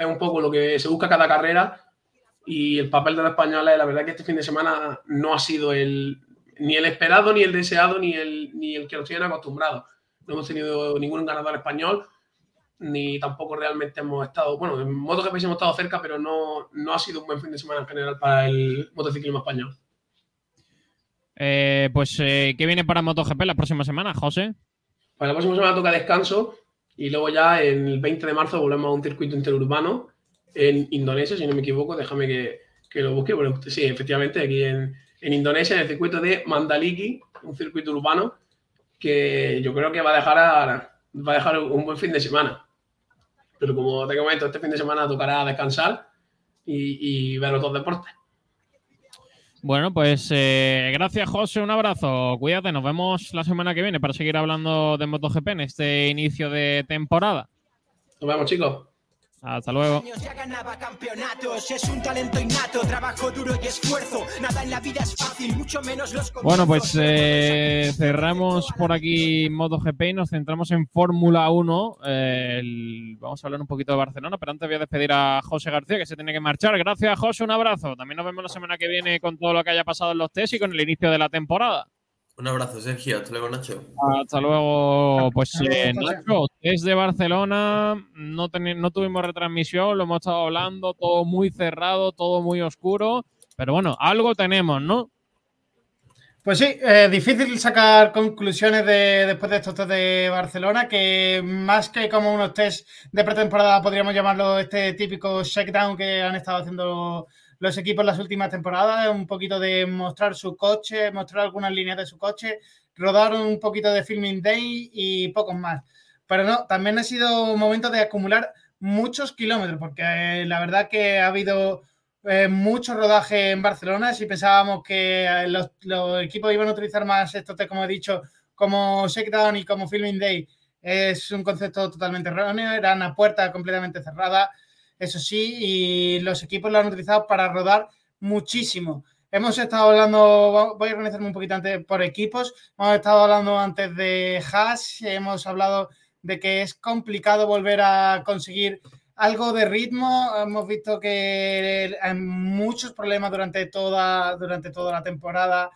un poco lo que se busca cada carrera y el papel de los españoles, la verdad que este fin de semana no ha sido el, ni el esperado, ni el deseado, ni el, ni el que nos tienen acostumbrados. No hemos tenido ningún ganador español, ni tampoco realmente hemos estado, bueno, en MotoGP hemos estado cerca, pero no, no ha sido un buen fin de semana en general para el motociclismo español. Eh, pues, eh, ¿qué viene para MotoGP la próxima semana, José? Para la próxima semana toca descanso y luego ya el 20 de marzo volvemos a un circuito interurbano en Indonesia, si no me equivoco, déjame que, que lo busque. Bueno, sí, efectivamente, aquí en, en Indonesia, en el circuito de Mandaliki, un circuito urbano que yo creo que va a dejar, a- va a dejar un buen fin de semana. Pero como te comento, este fin de semana tocará descansar y, y ver otros deportes. Bueno, pues eh, gracias, José. Un abrazo. Cuídate. Nos vemos la semana que viene para seguir hablando de MotoGP en este inicio de temporada. Nos vemos, chicos. Hasta luego. Ya ganaba campeonatos, es un talento innato, trabajo duro y esfuerzo. Nada en la vida es fácil, mucho menos los Bueno, pues eh, cerramos por aquí MotoGP y nos centramos en Fórmula 1. Eh, el- vamos a hablar un poquito de Barcelona, pero antes voy a despedir a José García, que se tiene que marchar. Gracias, José, un abrazo. También nos vemos la semana que viene con todo lo que haya pasado en los test y con el inicio de la temporada. Un abrazo, Sergio. Hasta luego, Nacho. Hasta luego. Pues Hasta luego, eh. Nacho, desde Barcelona no, no tuvimos retransmisión, lo hemos estado hablando, todo muy cerrado, todo muy oscuro. Pero bueno, algo tenemos, ¿no? Pues sí, eh, difícil sacar conclusiones de, después de estos test de Barcelona, que más que como unos test de pretemporada podríamos llamarlo este típico shakedown que han estado haciendo los equipos las últimas temporadas, un poquito de mostrar su coche, mostrar algunas líneas de su coche, rodar un poquito de filming day y pocos más. Pero no, también ha sido un momento de acumular muchos kilómetros, porque eh, la verdad que ha habido eh, mucho rodaje en Barcelona. Si pensábamos que eh, los, equipos iban a utilizar más esto, como he dicho, como shakedown y como filming day, es un concepto totalmente erróneo. Eran a puerta completamente cerrada, eso sí, y los equipos lo han utilizado para rodar muchísimo. Hemos estado hablando, voy a organizarme un poquito antes por equipos. Hemos estado hablando antes de Haas, hemos hablado de que es complicado volver a conseguir algo de ritmo. Hemos visto que hay muchos problemas durante toda, durante toda la temporada,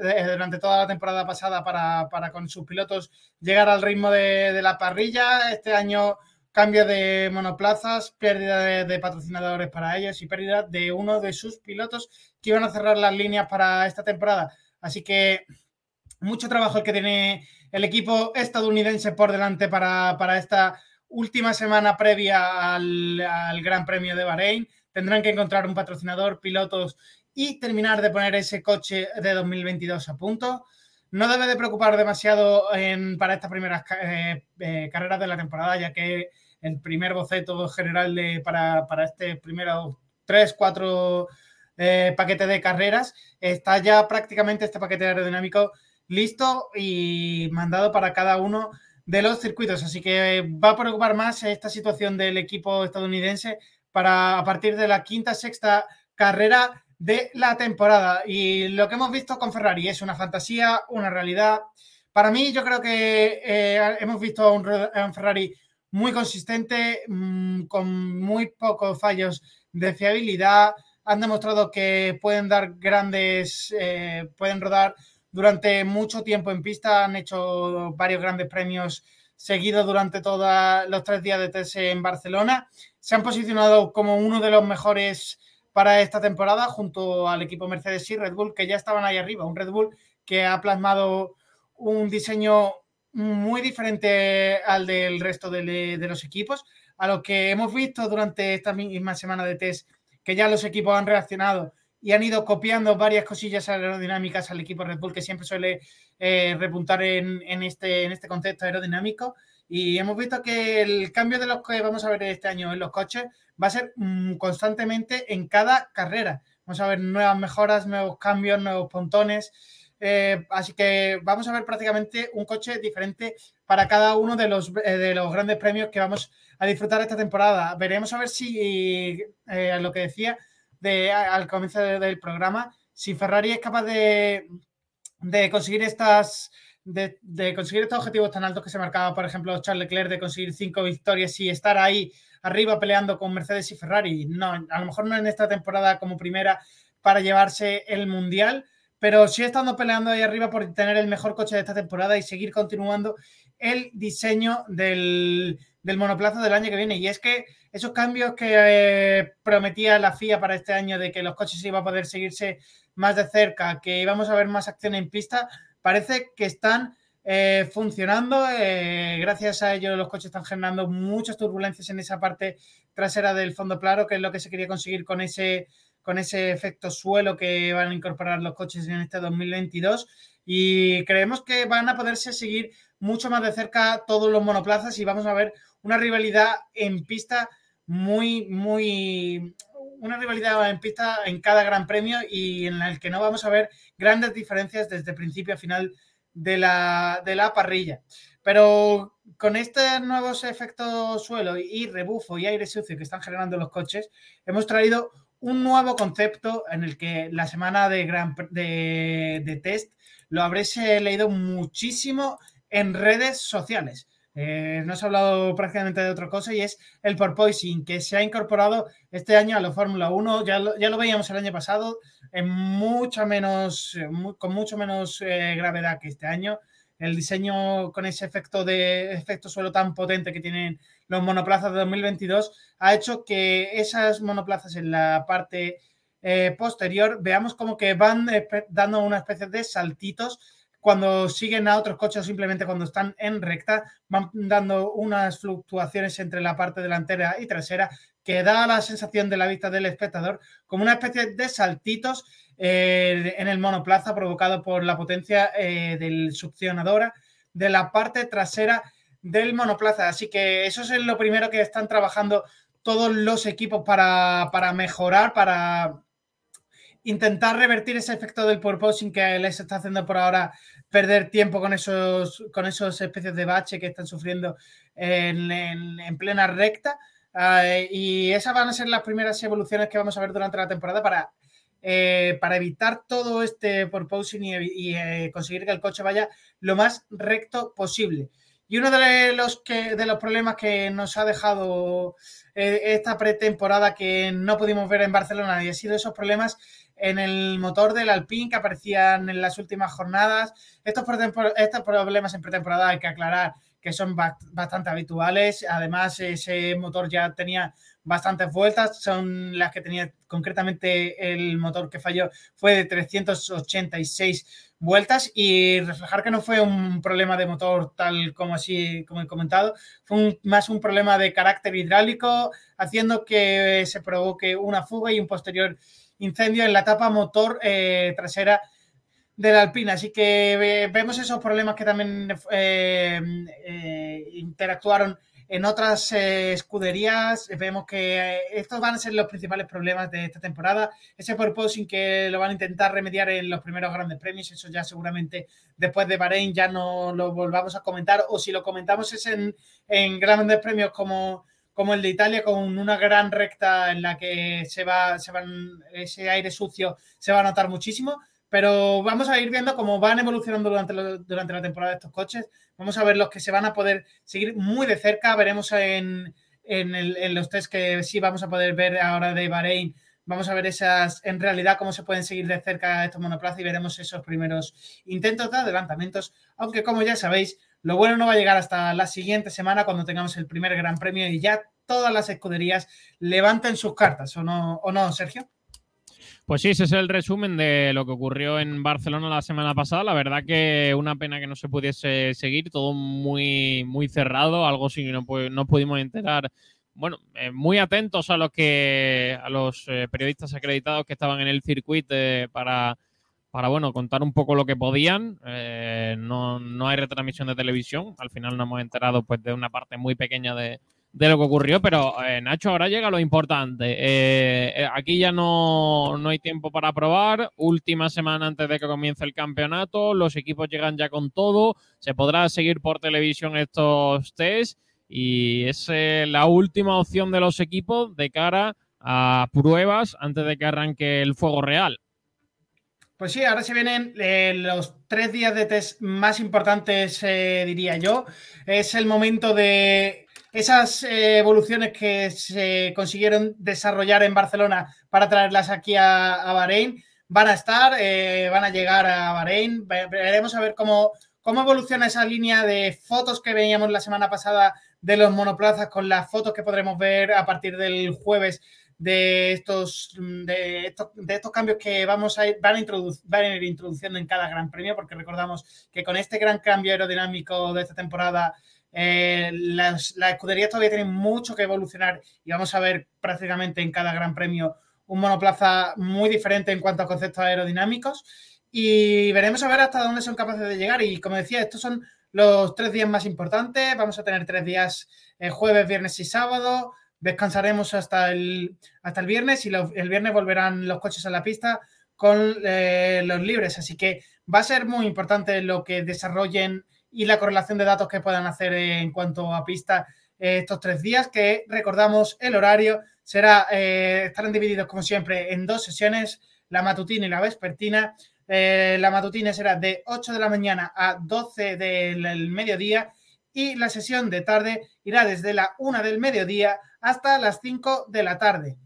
eh, durante toda la temporada pasada para, para con sus pilotos llegar al ritmo de la parrilla. Este año cambio de monoplazas, pérdida de, patrocinadores para ellos y pérdida de uno de sus pilotos que iban a cerrar las líneas para esta temporada. Así que mucho trabajo el que tiene el equipo estadounidense por delante para, para esta última semana previa al, al Gran Premio de Bahrein. Tendrán que encontrar un patrocinador, pilotos y terminar de poner ese coche de 2022 a punto. No debe de preocupar demasiado para estas primeras eh, eh, carreras de la temporada, ya que el primer boceto general de, para, para este primero tres, cuatro eh, paquetes de carreras está ya prácticamente este paquete aerodinámico listo y mandado para cada uno de los circuitos. Así que va a preocupar más esta situación del equipo estadounidense para a partir de la quinta, sexta carrera de la temporada. Y lo que hemos visto con Ferrari es una fantasía, una realidad. Para mí, yo creo que eh, hemos visto a un, Ferrari muy consistente, mm, con muy pocos fallos de fiabilidad. Han demostrado que pueden dar grandes, eh, pueden rodar durante mucho tiempo en pista. Han hecho varios grandes premios seguidos durante todos los tres días de test en Barcelona. Se han posicionado como uno de los mejores para esta temporada junto al equipo Mercedes y Red Bull, que ya estaban ahí arriba. Un Red Bull que ha plasmado un diseño muy diferente al del resto de, los equipos, a lo que hemos visto durante esta misma semana de test, que ya los equipos han reaccionado y han ido copiando varias cosillas aerodinámicas al equipo Red Bull, que siempre suele eh, repuntar en, este, en este concepto aerodinámico. Y hemos visto que el cambio de los que vamos a ver este año en los coches va a ser mm, constantemente en cada carrera. Vamos a ver nuevas mejoras, nuevos cambios, nuevos pontones. Eh, así que vamos a ver prácticamente un coche diferente para cada uno de los, eh, de los grandes premios que vamos a disfrutar esta temporada. Veremos a ver si, eh, lo que decía de, al comienzo del programa, si Ferrari es capaz de, de conseguir estas de, de, conseguir estos objetivos tan altos que se marcaba, por ejemplo, Charles Leclerc, de conseguir cinco victorias y estar ahí arriba peleando con Mercedes y Ferrari. No, a lo mejor no en esta temporada como primera para llevarse el Mundial, pero sí estando peleando ahí arriba por tener el mejor coche de esta temporada y seguir continuando el diseño del, monoplazo del año que viene. Y es que esos cambios que eh, prometía la FIA para este año de que los coches iban a poder seguirse más de cerca, que íbamos a ver más acción en pista, parece que están eh, funcionando. Eh, gracias a ello los coches están generando muchas turbulencias en esa parte trasera del fondo claro, que es lo que se quería conseguir con ese con ese efecto suelo que van a incorporar los coches en este 2022 y creemos que van a poderse seguir mucho más de cerca todos los monoplazas y vamos a ver una rivalidad en pista muy, muy, una rivalidad en pista en cada gran premio y en el que no vamos a ver grandes diferencias desde principio a final de la, de la parrilla. Pero con estos nuevos efectos suelo y rebufo y aire sucio que están generando los coches, hemos traído un nuevo concepto en el que la semana de, gran, de, test lo habréis eh, leído muchísimo en redes sociales. Eh, no se ha hablado prácticamente de otra cosa y es el porpoising que se ha incorporado este año a la Fórmula 1. Ya lo, ya lo veíamos el año pasado en mucha menos, eh, con mucho menos gravedad que este año. El diseño con ese efecto de efecto suelo tan potente que tienen los monoplazas de 2022 ha hecho que esas monoplazas en la parte eh, posterior veamos como que van dando una especie de saltitos. Cuando siguen a otros coches simplemente cuando están en recta, van dando unas fluctuaciones entre la parte delantera y trasera que da la sensación de la vista del espectador como una especie de saltitos eh, en el monoplaza provocado por la potencia eh, del succionadora. De la parte trasera del monoplaza. Así que eso es lo primero que están trabajando todos los equipos para, mejorar, para intentar revertir ese efecto del porpoising que les está haciendo por ahora perder tiempo con esos, con esos especies de bache que están sufriendo en, plena recta. Eh, y esas van a ser las primeras evoluciones que vamos a ver durante la temporada para, eh, para evitar todo este porpoising y, eh, conseguir que el coche vaya lo más recto posible. Y uno de los, que, de los problemas que nos ha dejado eh, esta pretemporada que no pudimos ver en Barcelona y ha sido esos problemas en el motor del Alpine que aparecían en las últimas jornadas. Estos, estos problemas en pretemporada hay que aclarar que son bastante habituales. Además, ese motor ya tenía bastantes vueltas, son las que tenía concretamente el motor que falló fue de 386 vueltas y reflejar que no fue un problema de motor tal como así como he comentado, fue más un problema de carácter hidráulico, haciendo que se provoque una fuga y un posterior incendio en la tapa motor eh, trasera de la Alpina. Así que vemos esos problemas que también eh, eh, interactuaron en otras eh, escuderías vemos que eh, estos van a ser los principales problemas de esta temporada. Ese sin que lo van a intentar remediar en los primeros grandes premios, eso ya seguramente después de Bahrein ya no lo volvamos a comentar, o si lo comentamos es en, en grandes premios como, como el de Italia, con una gran recta en la que se va, se van, ese aire sucio se va a notar muchísimo. Pero vamos a ir viendo cómo van evolucionando durante, durante la temporada estos coches. Vamos a ver los que se van a poder seguir muy de cerca. Veremos en, en, los test que sí vamos a poder ver ahora de Bahrein. Vamos a ver esas, en realidad, cómo se pueden seguir de cerca estos monoplazas y veremos esos primeros intentos de adelantamientos. Aunque, como ya sabéis, lo bueno no va a llegar hasta la siguiente semana cuando tengamos el primer Gran Premio y ya todas las escuderías levanten sus cartas, ¿o no, o no Sergio? Pues sí, ese es el resumen de lo que ocurrió en Barcelona la semana pasada. La verdad que una pena que no se pudiese seguir, todo muy, muy cerrado, algo sí que no, no pudimos enterar. Bueno, eh, muy atentos a los que a los eh, periodistas acreditados que estaban en el circuito eh, para, para bueno contar un poco lo que podían. no, no hay retransmisión de televisión. Al final nos hemos enterado pues de una parte muy pequeña de, de lo que ocurrió, pero eh, Nacho, ahora llega lo importante. Eh, eh, aquí ya no, no, hay tiempo para probar. Última semana antes de que comience el campeonato, los equipos llegan ya con todo. Se podrá seguir por televisión estos test y es la última opción de los equipos de cara a pruebas antes de que arranque el fuego real. Pues sí, ahora se vienen los tres días de test más importantes, diría yo. Es el momento de esas eh, evoluciones que se consiguieron desarrollar en Barcelona para traerlas aquí a, Bahrein van a estar, eh, van a llegar a Bahrein. Veremos a ver cómo, cómo evoluciona esa línea de fotos que veíamos la semana pasada de los monoplazas con las fotos que podremos ver a partir del jueves de estos, de estos, cambios que vamos a ir, van, a van a ir introduciendo en cada gran premio, porque recordamos que con este gran cambio aerodinámico de esta temporada eh, las, escuderías todavía tienen mucho que evolucionar y vamos a ver prácticamente en cada gran premio un monoplaza muy diferente en cuanto a conceptos aerodinámicos y veremos a ver hasta dónde son capaces de llegar. Y como decía, estos son los tres días más importantes. Vamos a tener tres días, eh, jueves, viernes y sábado. Descansaremos hasta el, hasta el viernes y el viernes volverán los coches a la pista con eh, los libres. Así que va a ser muy importante lo que desarrollen y la correlación de datos que puedan hacer en cuanto a pista eh, estos tres días, que recordamos el horario será, eh, estarán divididos como siempre en dos sesiones, la matutina y la vespertina. Eh, la matutina será de 8 de la mañana a 12 del mediodía y la sesión de tarde irá desde la 1 del mediodía hasta las 5 de la tarde.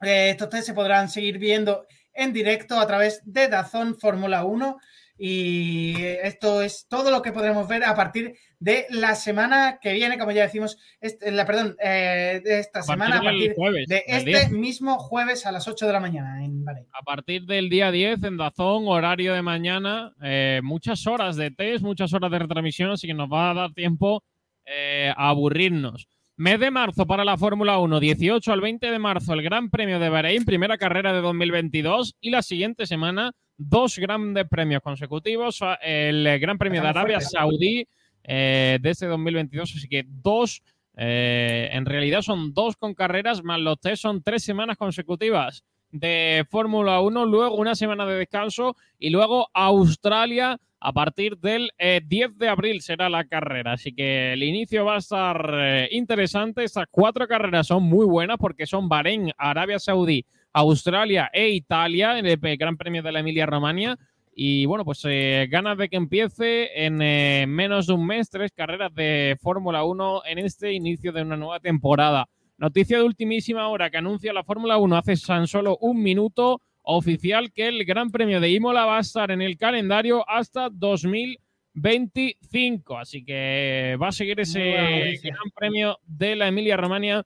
estos tres se podrán seguir viendo en directo a través de Dazón Fórmula 1 y esto es todo lo que podremos ver a partir de la semana que viene, como ya decimos, este, la, perdón, eh, de esta semana, a partir de este mismo jueves a las 8 de la mañana en Bahrein. A partir del día 10 en Dazón, horario de mañana, eh, muchas horas de test, muchas horas de retransmisión, así que nos va a dar tiempo eh, a aburrirnos. Mes de marzo para la Fórmula 1, 18 al 20 de marzo, el Gran Premio de Bahrein, primera carrera de 2022 y la siguiente semana dos grandes premios consecutivos, el Gran Premio de Arabia Saudí eh, desde 2022, así que dos, eh, en realidad son dos con carreras, más los tres son tres semanas consecutivas de Fórmula 1, luego una semana de descanso y luego Australia a partir del 10 eh, de abril será la carrera. Así que el inicio va a estar interesante. Estas cuatro carreras son muy buenas porque son Bahrein, Arabia Saudí, Australia e Italia en el Gran Premio de la Emilia-Romagna. Y bueno, pues eh, ganas de que empiece en eh, menos de un mes tres carreras de Fórmula 1 en este inicio de una nueva temporada. Noticia de ultimísima hora que anuncia la Fórmula 1 hace tan solo un minuto oficial que el Gran Premio de Imola va a estar en el calendario hasta 2025. Así que va a seguir ese Gran Premio de la Emilia-Romagna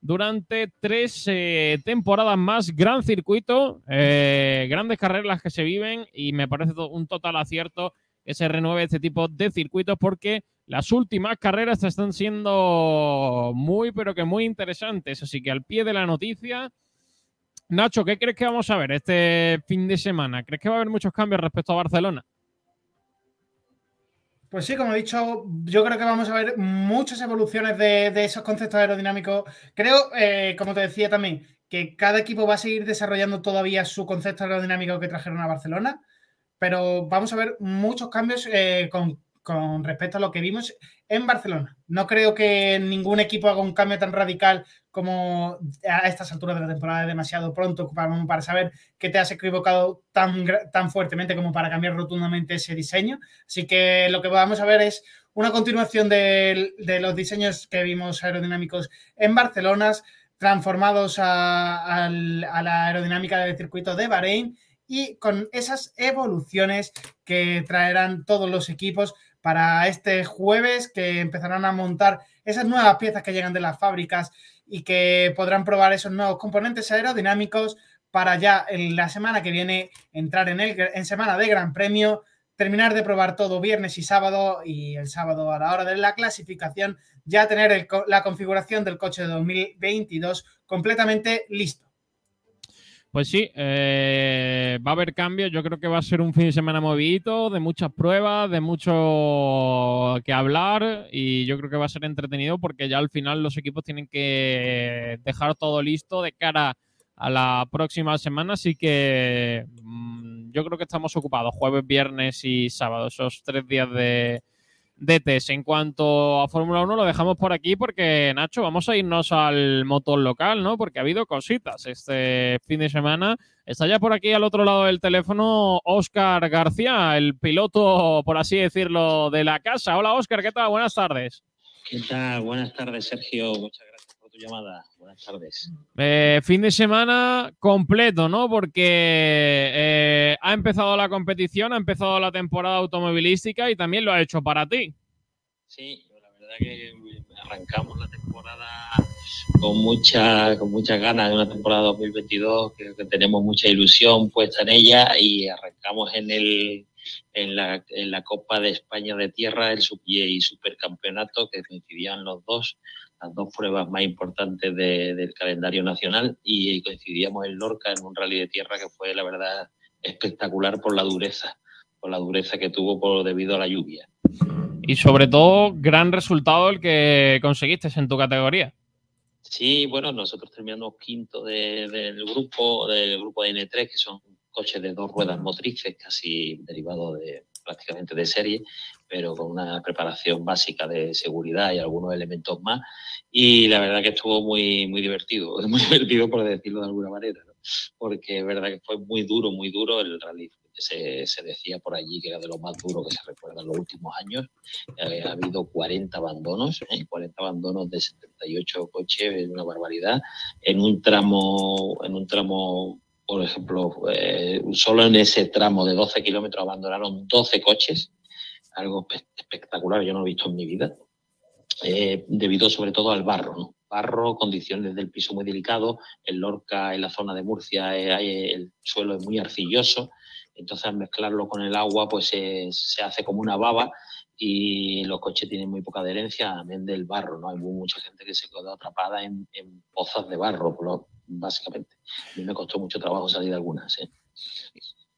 durante tres eh, temporadas más. Gran circuito, eh, grandes carreras las que se viven y me parece un total acierto que se renueve este tipo de circuitos porque las últimas carreras están siendo muy, pero que muy interesantes. Así que al pie de la noticia, Nacho, ¿qué crees que vamos a ver este fin de semana? ¿Crees que va a haber muchos cambios respecto a Barcelona? Pues sí, como he dicho, yo creo que vamos a ver muchas evoluciones de, esos conceptos aerodinámicos. Creo, eh, como te decía también, que cada equipo va a seguir desarrollando todavía su concepto aerodinámico que trajeron a Barcelona, pero vamos a ver muchos cambios eh, con, con respecto a lo que vimos en Barcelona. No creo que ningún equipo haga un cambio tan radical como a estas alturas de la temporada demasiado pronto para, para saber que te has equivocado tan, tan fuertemente como para cambiar rotundamente ese diseño. Así que lo que vamos a ver es una continuación de, los diseños que vimos aerodinámicos en Barcelona, transformados a, a la aerodinámica del circuito de Bahrein y con esas evoluciones que traerán todos los equipos para este jueves que empezarán a montar esas nuevas piezas que llegan de las fábricas y que podrán probar esos nuevos componentes aerodinámicos para ya en la semana que viene entrar en, el, en semana de Gran Premio, terminar de probar todo viernes y sábado y el sábado a la hora de la clasificación ya tener la configuración del coche de 2022 completamente listo. Pues sí, eh, va a haber cambios. Yo creo que va a ser un fin de semana movidito, de muchas pruebas, de mucho que hablar y yo creo que va a ser entretenido porque ya al final los equipos tienen que dejar todo listo de cara a la próxima semana. Así que mm, yo creo que estamos ocupados jueves, viernes y sábado, esos tres días de, DTS. En cuanto a Fórmula 1, lo dejamos por aquí porque, Nacho, vamos a irnos al motor local, ¿no? Porque ha habido cositas este fin de semana. Está ya por aquí al otro lado del teléfono Óscar García, el piloto, por así decirlo, de la casa. Hola, Óscar, ¿qué tal? Buenas tardes. ¿Qué tal? Buenas tardes, Sergio. Muchas gracias llamada. Buenas tardes. Eh, fin de semana completo, ¿no? Porque eh, ha empezado la competición, ha empezado la temporada automovilística y también lo ha hecho para ti. Sí, la verdad que arrancamos la temporada con mucha con muchas ganas de una temporada 2022, creo que tenemos mucha ilusión puesta en ella y arrancamos en el en la, en la Copa de España de Tierra, el y Supercampeonato, que coincidían los dos las dos pruebas más importantes del calendario nacional y coincidíamos en Lorca en un rally de tierra que fue la verdad espectacular por la dureza, por la dureza que tuvo por, debido a la lluvia. Y sobre todo, gran resultado el que conseguiste en tu categoría. Sí, bueno, nosotros terminamos quinto del grupo, del grupo de N3, que son coches de dos ruedas motrices, casi derivados de prácticamente de serie, pero con una preparación básica de seguridad y algunos elementos más. Y la verdad que estuvo muy, muy divertido, [LAUGHS] muy divertido por decirlo de alguna manera, porque es verdad que fue muy duro, muy duro el rally. Se, se, decía por allí que era de lo más duro que se recuerda en los últimos años. Eh, ha habido 40 abandonos, ¿eh? 40 abandonos de 78 coches, es una barbaridad. En un tramo, en un tramo por ejemplo, eh, solo en ese tramo de 12 kilómetros abandonaron 12 coches, algo espectacular, yo no lo he visto en mi vida, eh, debido sobre todo al barro, ¿no? Barro, condiciones del piso muy delicados, en Lorca, en la zona de Murcia, eh, el suelo es muy arcilloso, entonces al mezclarlo con el agua, pues se hace como una baba y los coches tienen muy poca adherencia, amén del barro, ¿no? Hay mucha gente que se quedó atrapada en, pozas de barro, básicamente. A mí me costó mucho trabajo salir de algunas, ¿eh?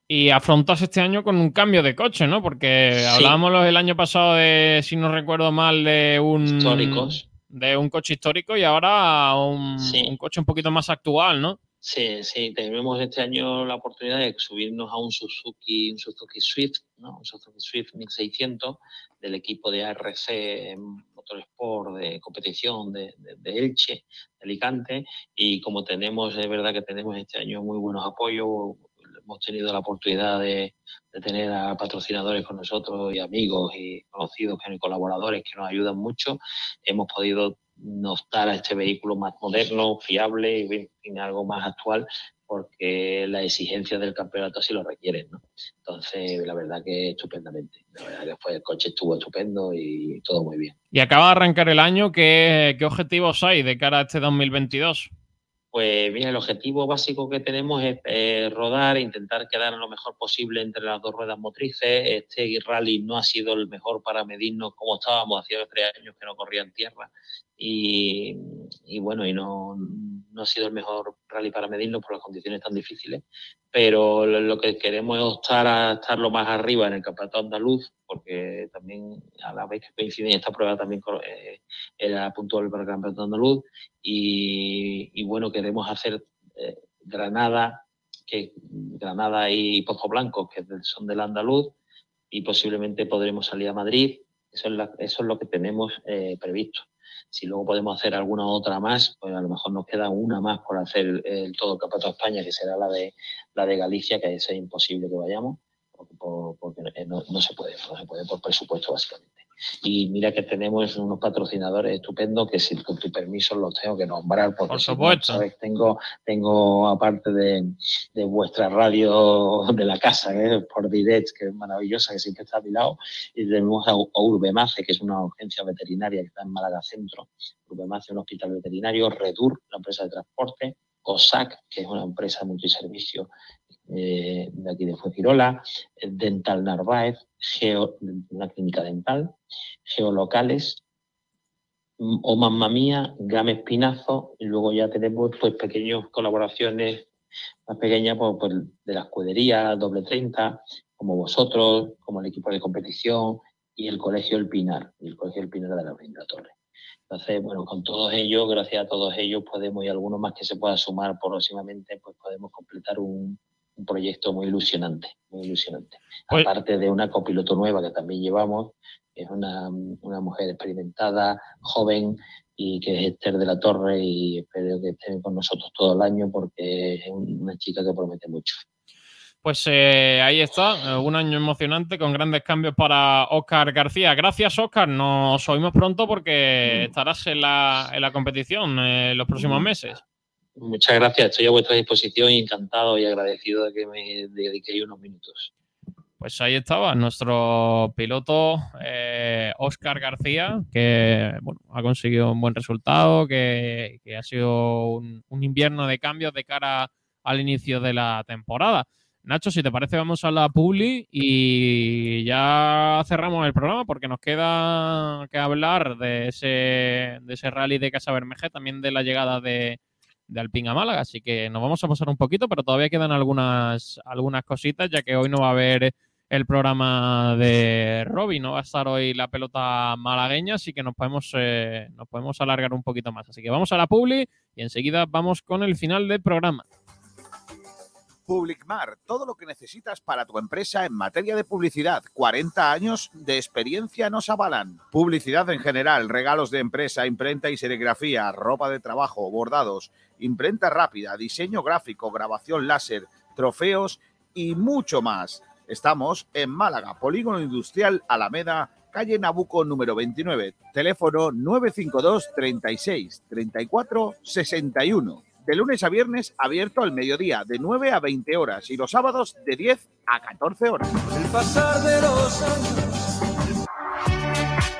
Y afrontas este año con un cambio de coche, ¿no? Porque hablábamos el año pasado de, si no recuerdo mal, de un. Históricos. De un coche histórico y ahora un, un coche un poquito más actual, ¿no? Sí, sí, tenemos este año la oportunidad de subirnos a un Suzuki, un Suzuki Swift, ¿no? Un Suzuki Swift 1600 del equipo de ARC Motorsport de competición de, Elche, de Alicante, y como tenemos, es verdad que tenemos este año muy buenos apoyos, hemos tenido la oportunidad de, tener a patrocinadores con nosotros y amigos y conocidos y colaboradores que nos ayudan mucho, hemos podido optar a este vehículo más moderno, fiable y algo más actual porque la exigencia del campeonato así lo requieren, ¿no? Entonces, la verdad que estupendamente. La verdad que fue, el coche estuvo estupendo y todo muy bien. Y acaba de arrancar el año, ¿qué, qué objetivos hay de cara a este 2022? Pues bien, el objetivo básico que tenemos es eh, rodar, intentar quedar lo mejor posible entre las dos ruedas motrices. Este rally no ha sido el mejor para medirnos como estábamos, hacía tres años que no corría en tierra y, bueno, y no, no ha sido el mejor rally para medirnos por las condiciones tan difíciles, pero lo, que queremos es optar a estar lo más arriba en el campeonato andaluz, porque también a la vez que coincide esta prueba también eh, era puntual para el campeonato andaluz, y, bueno, queremos hacer eh, Granada, que Granada y Pozo Blanco, que son del andaluz, y posiblemente podremos salir a Madrid. Eso es, eso es lo que tenemos eh, previsto. Si luego podemos hacer alguna otra más, pues a lo mejor nos queda una más por hacer el, todo de España, que será la de, la de Galicia, que es imposible que vayamos, porque, no, no, se puede, no se puede por presupuesto básicamente. Y mira que tenemos unos patrocinadores estupendos que si con tu permiso los tengo que nombrar. Porque Por supuesto. Tengo, tengo aparte de, de, vuestra radio de la casa, ¿eh? por Direct, que es maravillosa, que siempre está a mi lado, y tenemos a, Urbemace, que es una urgencia veterinaria que está en Málaga Centro. Urbemace, un hospital veterinario, Redur, la empresa de transporte, COSAC, que es una empresa de multiservicio eh, de aquí de Fuengirola, Dental Narváez, Geo, una clínica dental, Geolocales, o Mamma Mía, Game Espinazo, y luego ya tenemos pues pequeñas colaboraciones más pequeñas pues, pues, de la escudería Doble 30, como vosotros, como el equipo de competición y el Colegio El Pinar, el Colegio El Pinar de la Brinda Torre. Entonces, bueno, con todos ellos, gracias a todos ellos, podemos, y algunos más que se pueda sumar próximamente, pues podemos completar un, un proyecto muy ilusionante, muy ilusionante. Pues Aparte de una copiloto nueva que también llevamos, es una, una, mujer experimentada, joven y que es Esther de la Torre y espero que esté con nosotros todo el año porque es una chica que promete mucho. Pues eh, ahí está, eh, un año emocionante con grandes cambios para Oscar García. Gracias, Oscar. Nos oímos pronto porque mm. estarás en la, en la competición en eh, los próximos mm. meses. Muchas gracias, estoy a vuestra disposición y encantado y agradecido de que me dediquéis unos minutos. Pues ahí estaba nuestro piloto Oscar García, que bueno, ha conseguido un buen resultado, que, que ha sido un, un invierno de cambios de cara al inicio de la temporada. Nacho, si te parece, vamos a la Publi y ya cerramos el programa porque nos queda que hablar de ese, de ese rally de Casa Bermeje, también de la llegada de, de Alpine a Málaga. Así que nos vamos a pasar un poquito, pero todavía quedan algunas, algunas cositas, ya que hoy no va a haber el programa de Robbie, no va a estar hoy la pelota malagueña, así que nos podemos, eh, nos podemos alargar un poquito más. Así que vamos a la Publi y enseguida vamos con el final del programa. Publicmar, todo lo que necesitas para tu empresa en materia de publicidad. 40 años de experiencia nos avalan. Publicidad en general, regalos de empresa, imprenta y serigrafía, ropa de trabajo, bordados, imprenta rápida, diseño gráfico, grabación láser, trofeos y mucho más. Estamos en Málaga, Polígono Industrial Alameda, calle Nabuco número 29, teléfono 952 36 34 61 de lunes a viernes abierto al mediodía, de 9 a 20 horas, y los sábados de 10 a 14 horas. El pasar de los años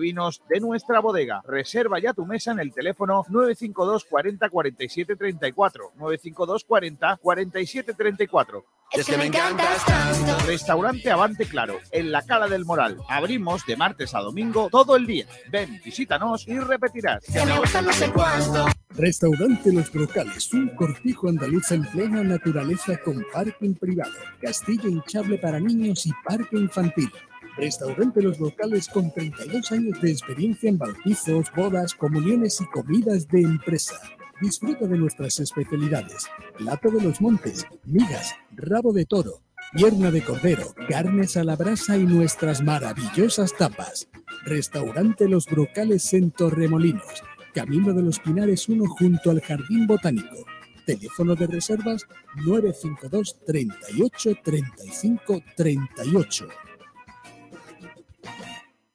vinos de nuestra bodega. Reserva ya tu mesa en el teléfono 952 40 47 34. 952 40 47 34. Es que me encantas tanto. Restaurante Avante Claro, en la Cala del Moral. Abrimos de martes a domingo todo el día. Ven, visítanos y repetirás. Que me gusta no sé cuánto. Restaurante Los Brocales, un cortijo andaluz en plena naturaleza con parking privado, castillo hinchable para niños y parque infantil. Restaurante Los Locales con 32 años de experiencia en bautizos, bodas, comuniones y comidas de empresa. Disfruta de nuestras especialidades. Plato de los montes, migas, rabo de toro, pierna de cordero, carnes a la brasa y nuestras maravillosas tapas. Restaurante Los Brocales en Torremolinos, Camino de los Pinares 1 junto al Jardín Botánico. Teléfono de reservas 952 38 35 38.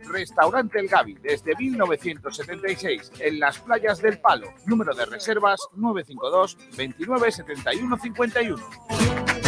Restaurante El Gavi, desde 1976, en las playas del Palo. Número de reservas 952 29 71 51.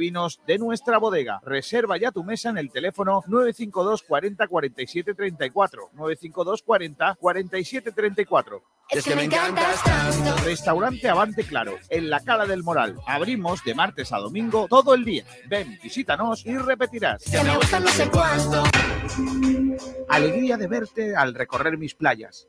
vinos de nuestra bodega. Reserva ya tu mesa en el teléfono 952 40 47 34. 952 40 47 34. Es que me encantas tanto. Restaurante Avante Claro, en la Cala del Moral. Abrimos de martes a domingo todo el día. Ven, visítanos y repetirás. Que me gusta no sé cuánto. Alegría de verte al recorrer mis playas,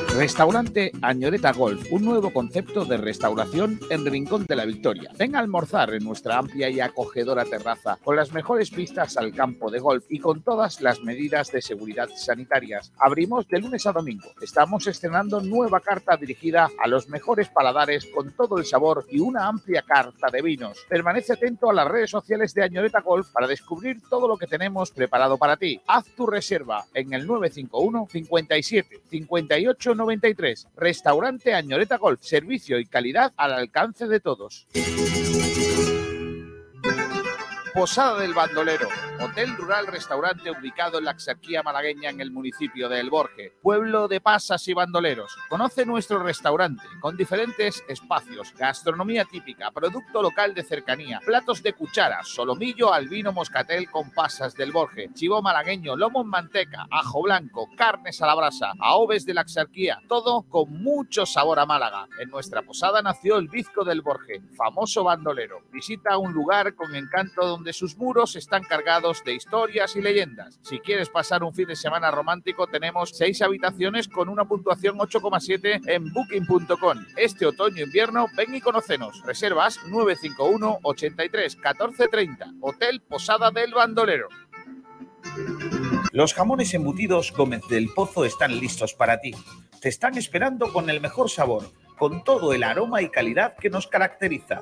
Restaurante Añoreta Golf, un nuevo concepto de restauración en Rincón de la Victoria. Ven a almorzar en nuestra amplia y acogedora terraza, con las mejores vistas al campo de golf y con todas las medidas de seguridad sanitarias. Abrimos de lunes a domingo. Estamos estrenando nueva carta dirigida a los mejores paladares con todo el sabor y una amplia carta de vinos. Permanece atento a las redes sociales de Añoreta Golf para descubrir todo lo que tenemos preparado para ti. Haz tu reserva en el 951 57 58 93. Restaurante Añoreta Golf. Servicio y calidad al alcance de todos. Posada del Bandolero, hotel rural restaurante ubicado en la Axarquía malagueña en el municipio de El Borje, pueblo de pasas y bandoleros. Conoce nuestro restaurante con diferentes espacios, gastronomía típica, producto local de cercanía, platos de cuchara, solomillo al vino moscatel con pasas del Borje, chivo malagueño, lomo en manteca, ajo blanco, carnes a la brasa, aoves de la Axarquía, todo con mucho sabor a Málaga. En nuestra posada nació el Bizco del Borje, famoso bandolero. Visita un lugar con encanto donde sus muros están cargados de historias y leyendas. Si quieres pasar un fin de semana romántico, tenemos seis habitaciones con una puntuación 8,7 en booking.com. Este otoño-invierno, ven y conocenos. Reservas 951 83 14 30. Hotel Posada del Bandolero. Los jamones embutidos Gómez del Pozo están listos para ti. Te están esperando con el mejor sabor, con todo el aroma y calidad que nos caracteriza.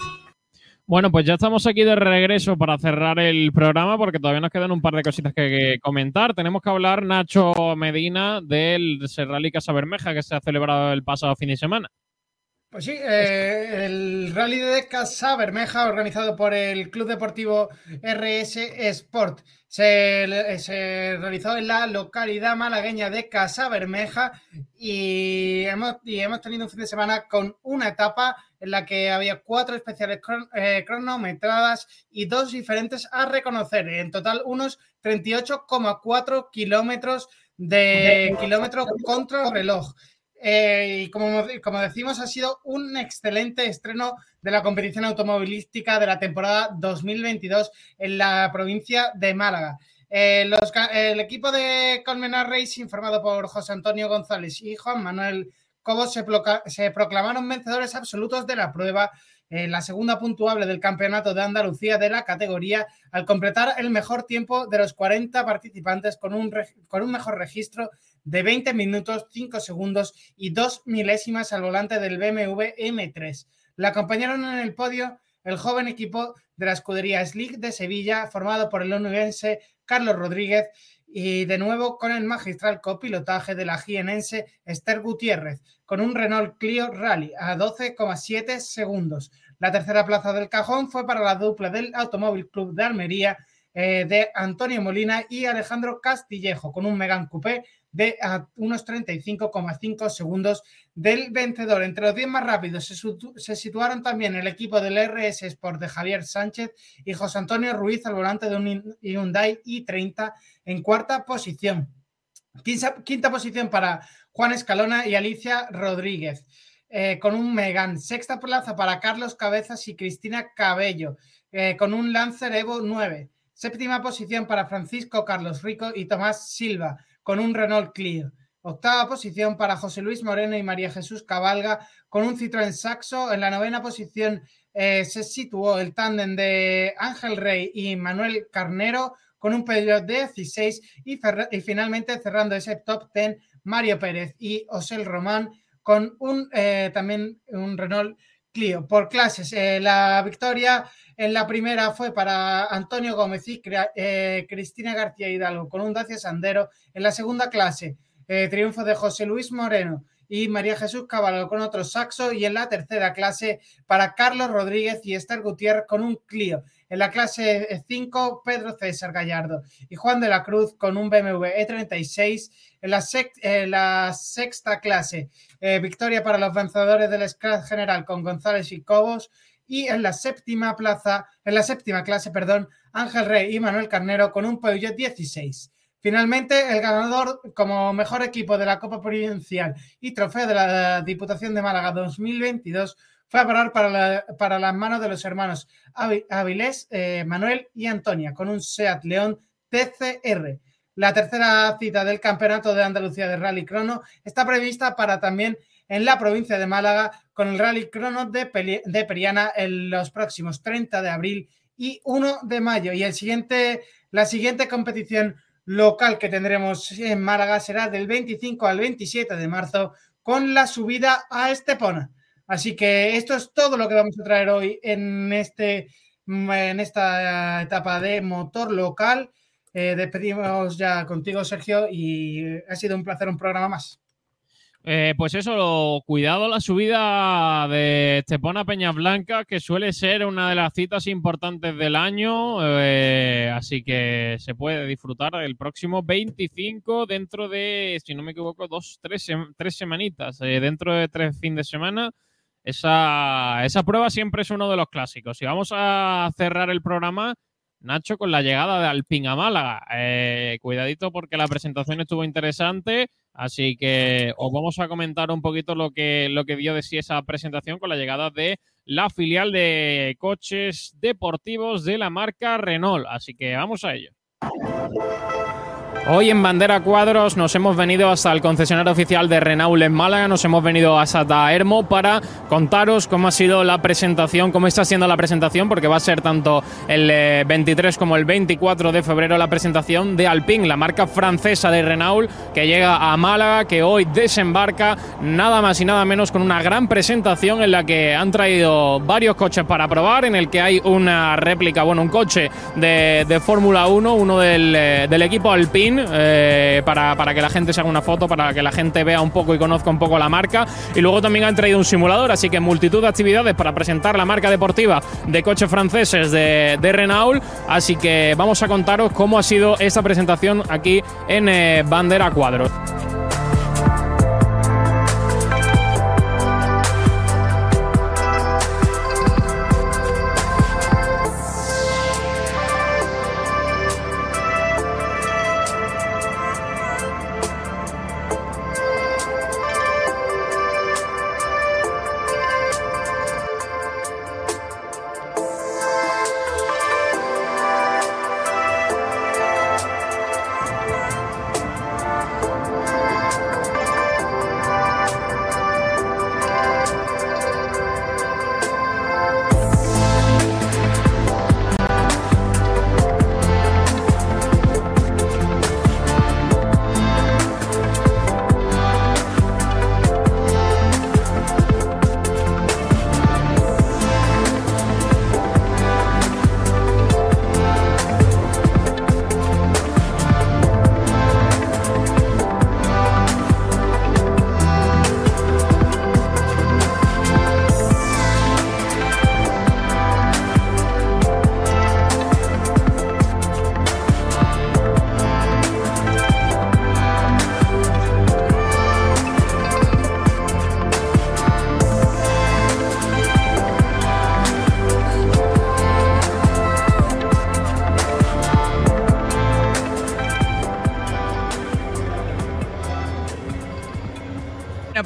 Bueno, pues ya estamos aquí de regreso para cerrar el programa porque todavía nos quedan un par de cositas que, comentar. Tenemos que hablar, Nacho Medina, del Rally Casa Bermeja que se ha celebrado el pasado fin de semana. Pues sí, eh, el Rally de Casa Bermeja, organizado por el Club Deportivo RS Sport, se, se realizó en la localidad malagueña de Casa Bermeja y hemos, y hemos tenido un fin de semana con una etapa en la que había cuatro especiales cron- eh, cronometradas y dos diferentes a reconocer. En total, unos 38,4 kilómetros de kilómetro contra reloj. Eh, y como, como decimos, ha sido un excelente estreno de la competición automovilística de la temporada 2022 en la provincia de Málaga. Eh, los el equipo de Colmenar Racing, formado por José Antonio González y Juan Manuel Cobos, se, proclamaron vencedores absolutos de la prueba en la segunda puntuable del Campeonato de Andalucía de la categoría, al completar el mejor tiempo de los 40 participantes con un, reg- con un mejor registro de 20 minutos, 5 segundos y 2 milésimas al volante del BMW M3. La acompañaron en el podio el joven equipo de la escudería Slick de Sevilla, formado por el onubense Carlos Rodríguez y de nuevo con el magistral copilotaje de la jienense Esther Gutiérrez, con un Renault Clio Rally a 12,7 segundos. La tercera plaza del cajón fue para la dupla del Automóvil Club de Almería eh, de Antonio Molina y Alejandro Castillejo, con un Megan Coupé de a unos 35,5 segundos del vencedor. Entre los 10 más rápidos se, situ- se situaron también el equipo del RS Sport de Javier Sánchez y José Antonio Ruiz al volante de un Hyundai i30 en cuarta posición. Quinta, quinta posición para Juan Escalona y Alicia Rodríguez. eh, con un Megan. Sexta plaza para Carlos Cabezas y Cristina Cabello, eh, con un Lancer Evo 9. Séptima posición para Francisco Carlos Rico y Tomás Silva, con un Renault Clio. Octava posición para José Luis Moreno y María Jesús Cabalga, con un Citroën Saxo. En la novena posición eh, se situó el tándem de Ángel Rey y Manuel Carnero, con un Peugeot 16 y, y finalmente cerrando ese top 10 Mario Pérez y Osel Román con un eh, también un Renault Clio. Por clases, eh, la victoria en la primera fue para Antonio Gómez y eh, Cristina García Hidalgo con un Dacia Sandero. En la segunda clase, eh, triunfo de José Luis Moreno y María Jesús Caballo con otro saxo. Y en la tercera clase, para Carlos Rodríguez y Esther Gutiérrez con un Clio. En la clase 5, Pedro César Gallardo y Juan de la Cruz con un BMW E36. En la, sec- en la sexta clase, eh, victoria para los vencedores del Scratch General con González y Cobos. Y en la séptima plaza, en la séptima clase, perdón, Ángel Rey y Manuel Carnero con un Peugeot 16. Finalmente, el ganador como mejor equipo de la Copa Provincial y trofeo de la Diputación de Málaga 2022 fue a parar para, la- para las manos de los hermanos Avi- Avilés, eh, Manuel y Antonia, con un SEAT León TCR. La tercera cita del Campeonato de Andalucía de Rally Crono está prevista para también en la provincia de Málaga con el Rally Crono de, de Periana en los próximos 30 de abril y 1 de mayo. Y el siguiente, la siguiente competición local que tendremos en Málaga será del 25 al 27 de marzo con la subida a Estepona. Así que esto es todo lo que vamos a traer hoy en, este, en esta etapa de motor local. Eh, despedimos ya contigo, Sergio, y ha sido un placer un programa más. Eh, pues eso, cuidado la subida de Estepona Peñas Blancas, que suele ser una de las citas importantes del año, eh, así que se puede disfrutar el próximo 25 dentro de, si no me equivoco, dos, tres, tres semanitas, eh, dentro de tres fines de semana. Esa, esa prueba siempre es uno de los clásicos. Y vamos a cerrar el programa Nacho, con la llegada de Alpine a Málaga. Eh, cuidadito porque la presentación estuvo interesante, así que os vamos a comentar un poquito lo que, lo que dio de sí esa presentación con la llegada de la filial de coches deportivos de la marca Renault. Así que vamos a ello. Hoy en Bandera Cuadros nos hemos venido hasta el concesionario oficial de Renault en Málaga, nos hemos venido hasta Taermo para contaros cómo ha sido la presentación, cómo está siendo la presentación, porque va a ser tanto el eh, 23 como el 24 de febrero la presentación de Alpine, la marca francesa de Renault que llega a Málaga, que hoy desembarca nada más y nada menos con una gran presentación en la que han traído varios coches para probar, en el que hay una réplica, bueno, un coche de, de Fórmula 1, uno del, eh, del equipo Alpine, eh, para, para que la gente se haga una foto, para que la gente vea un poco y conozca un poco la marca. Y luego también han traído un simulador, así que multitud de actividades para presentar la marca deportiva de coches franceses de, de Renault. Así que vamos a contaros cómo ha sido esta presentación aquí en eh, Bandera Cuadros.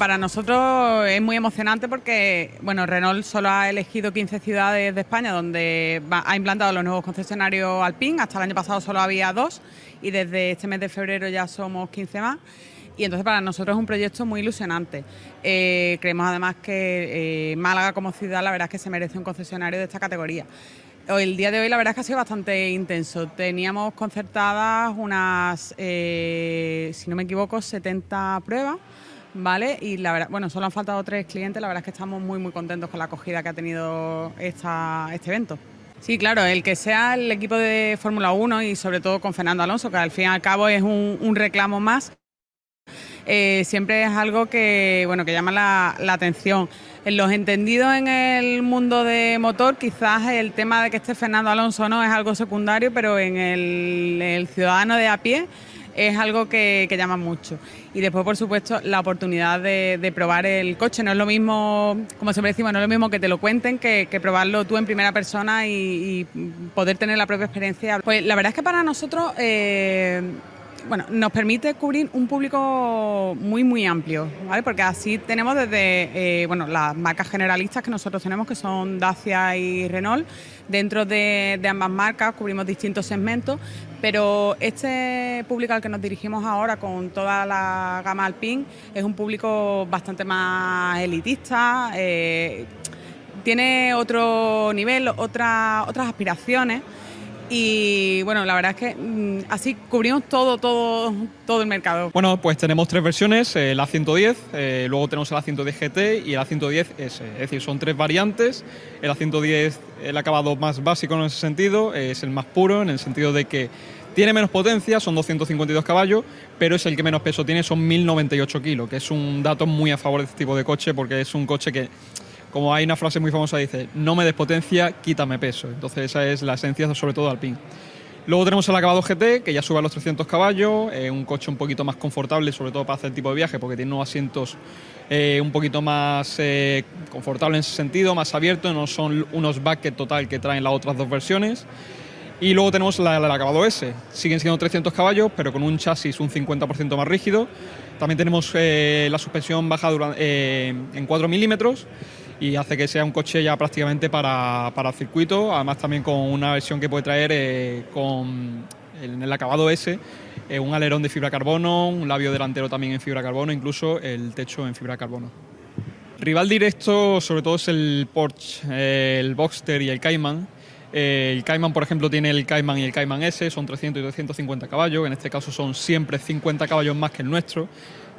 Para nosotros es muy emocionante porque bueno, Renault solo ha elegido 15 ciudades de España donde va- ha implantado los nuevos concesionarios Alpine. Hasta el año pasado solo había dos y desde este mes de febrero ya somos 15 más. Y entonces para nosotros es un proyecto muy ilusionante. Eh, creemos además que eh, Málaga como ciudad la verdad es que se merece un concesionario de esta categoría. El día de hoy la verdad es que ha sido bastante intenso. Teníamos concertadas unas, eh, si no me equivoco, 70 pruebas. ¿Vale? Y la verdad, bueno, solo han faltado tres clientes, la verdad es que estamos muy muy contentos con la acogida que ha tenido esta, este evento. Sí, claro, el que sea el equipo de Fórmula 1 y sobre todo con Fernando Alonso, que al fin y al cabo es un, reclamo más, eh, siempre es algo que, bueno, que llama la, atención. En los entendidos en el mundo de motor, quizás el tema de que esté Fernando Alonso no es algo secundario, pero en el ciudadano de a pie es algo que, que llama mucho. Y después, por supuesto, la oportunidad de, de probar el coche. No es lo mismo, como siempre decimos, no es lo mismo que te lo cuenten que, probarlo tú en primera persona y, y poder tener la propia experiencia. Pues la verdad es que para nosotros... eh, bueno, nos permite cubrir un público muy, muy amplio, ¿vale? Porque así tenemos desde, eh, bueno, las marcas generalistas que nosotros tenemos, que son Dacia y Renault. Dentro de, ambas marcas cubrimos distintos segmentos, pero este público al que nos dirigimos ahora con toda la gama Alpine es un público bastante más elitista, eh, tiene otro nivel, otra, otras aspiraciones. Y bueno, la verdad es que mm, así cubrimos todo, todo, todo el mercado. Bueno, pues tenemos tres versiones, eh, el A110, eh, luego tenemos el A110 GT y el A110S. Es decir, son tres variantes. El A110, el acabado más básico en ese sentido, es el más puro en el sentido de que tiene menos potencia, son 252 caballos, pero es el que menos peso tiene, son 1098 kilos, que es un dato muy a favor de este tipo de coche porque es un coche que como hay una frase muy famosa, dice, no me des potencia, quítame peso. Entonces esa es la esencia sobre todo de Alpine. Luego tenemos el acabado GT, que ya sube a los 300 caballos, eh, un coche un poquito más confortable, sobre todo para hacer el tipo de viaje, porque tiene unos asientos eh, un poquito más eh, confortables en ese sentido, más abiertos, no son unos bucket total que traen las otras dos versiones. Y luego tenemos la- el acabado S, siguen siendo 300 caballos, pero con un chasis un 50% más rígido. También tenemos eh, la suspensión baja dura- eh, en 4 milímetros y hace que sea un coche ya prácticamente para, para circuito, además también con una versión que puede traer eh, con en el acabado S eh, un alerón de fibra carbono, un labio delantero también en fibra carbono, incluso el techo en fibra carbono. Rival directo sobre todo es el Porsche, eh, el Boxster y el Cayman. El Cayman, por ejemplo, tiene el Cayman y el Cayman S, son 300 y 250 caballos, en este caso son siempre 50 caballos más que el nuestro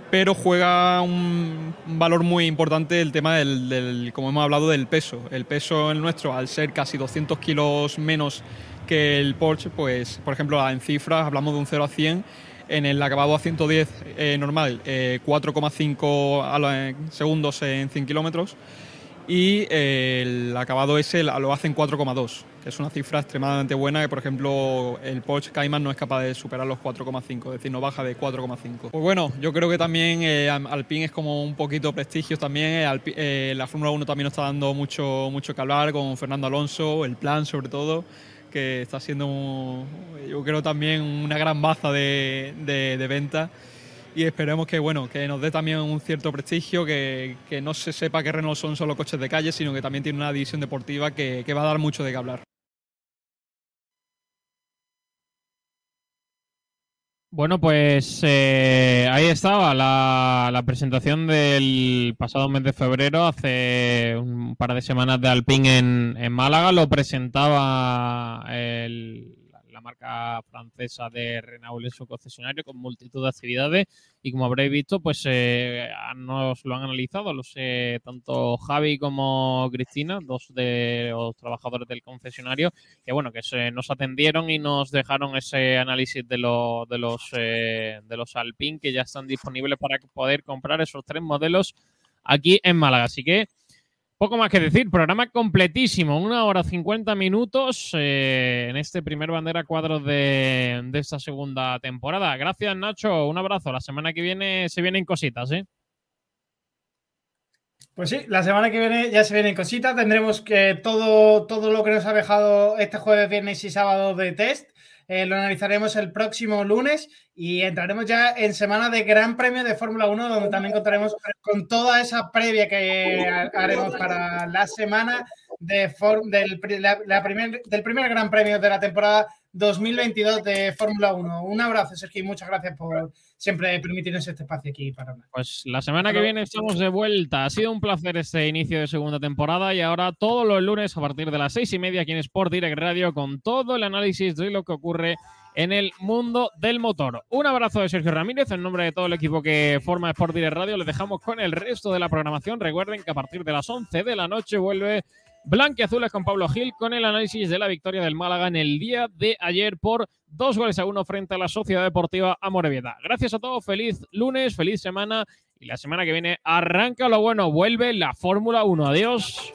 pero juega un, valor muy importante el tema del, como hemos hablado, del peso. El peso el nuestro, al ser casi 200 kilos menos que el Porsche, pues, por ejemplo, en cifras hablamos de un 0 a 100. En el acabado a 110 eh, normal, eh, 4,5 a la- segundos en 100 kilómetros. Y eh, el acabado ese lo hace en 4,2, que es una cifra extremadamente buena que, por ejemplo, el Porsche Cayman no es capaz de superar los 4,5, es decir, no baja de 4,5. Pues bueno, yo creo que también eh, Al- Alpine es como un poquito prestigio también. eh, eh, la Fórmula 1 también nos está dando mucho, mucho que hablar con Fernando Alonso, el plan sobre todo, que está siendo, yo creo también una gran baza de, de, de venta y esperemos que bueno que nos dé también un cierto prestigio, que, que no se sepa que Renault son solo coches de calle, sino que también tiene una división deportiva que, que va a dar mucho de qué hablar. Bueno, pues eh, ahí estaba la, presentación del pasado mes de febrero, hace un par de semanas de Alpine en, en Málaga. Lo presentaba el- marca francesa de Renault en su concesionario con multitud de actividades y como habréis visto, pues eh, nos lo han analizado los eh, tanto Javi como Cristina, dos de los trabajadores del concesionario, que bueno, que se, nos atendieron y nos dejaron ese análisis de, los de los eh, de los Alpine que ya están disponibles para poder comprar esos tres modelos aquí en Málaga. Así que poco más que decir, programa completísimo, una hora 50 minutos eh, en este primer bandera cuadros de, de esta segunda temporada. Gracias Nacho, un abrazo. La semana que viene se vienen cositas, ¿eh? Pues sí, la semana que viene ya se vienen cositas. Tendremos que todo, todo lo que nos ha dejado este jueves, viernes y sábado de test. Eh, lo analizaremos el próximo lunes y entraremos ya en semana de Gran Premio de Fórmula 1, donde también contaremos con toda esa previa que ha- haremos para la semana de del, la- la primer, del primer Gran Premio de la temporada 2022 de Fórmula 1. Un abrazo, Sergio, y muchas gracias por siempre permitirnos este espacio aquí para hablar. Pues la semana que viene estamos de vuelta. Ha sido un placer este inicio de segunda temporada y ahora todos los lunes a partir de las seis y media aquí en Sport Direct Radio con todo el análisis de lo que ocurre en el mundo del motor. Un abrazo de Sergio Ramírez en nombre de todo el equipo que forma Sport Direct Radio. Les dejamos con el resto de la programación. Recuerden que a partir de las 11 de la noche vuelve blanquiazules con Pablo Gil con el análisis de la victoria del Málaga en el día de ayer por dos goles a uno frente a la Sociedad Deportiva Amorebieta. Gracias a todos, feliz lunes, feliz semana y la semana que viene arranca lo bueno, vuelve la Fórmula 1. Adiós.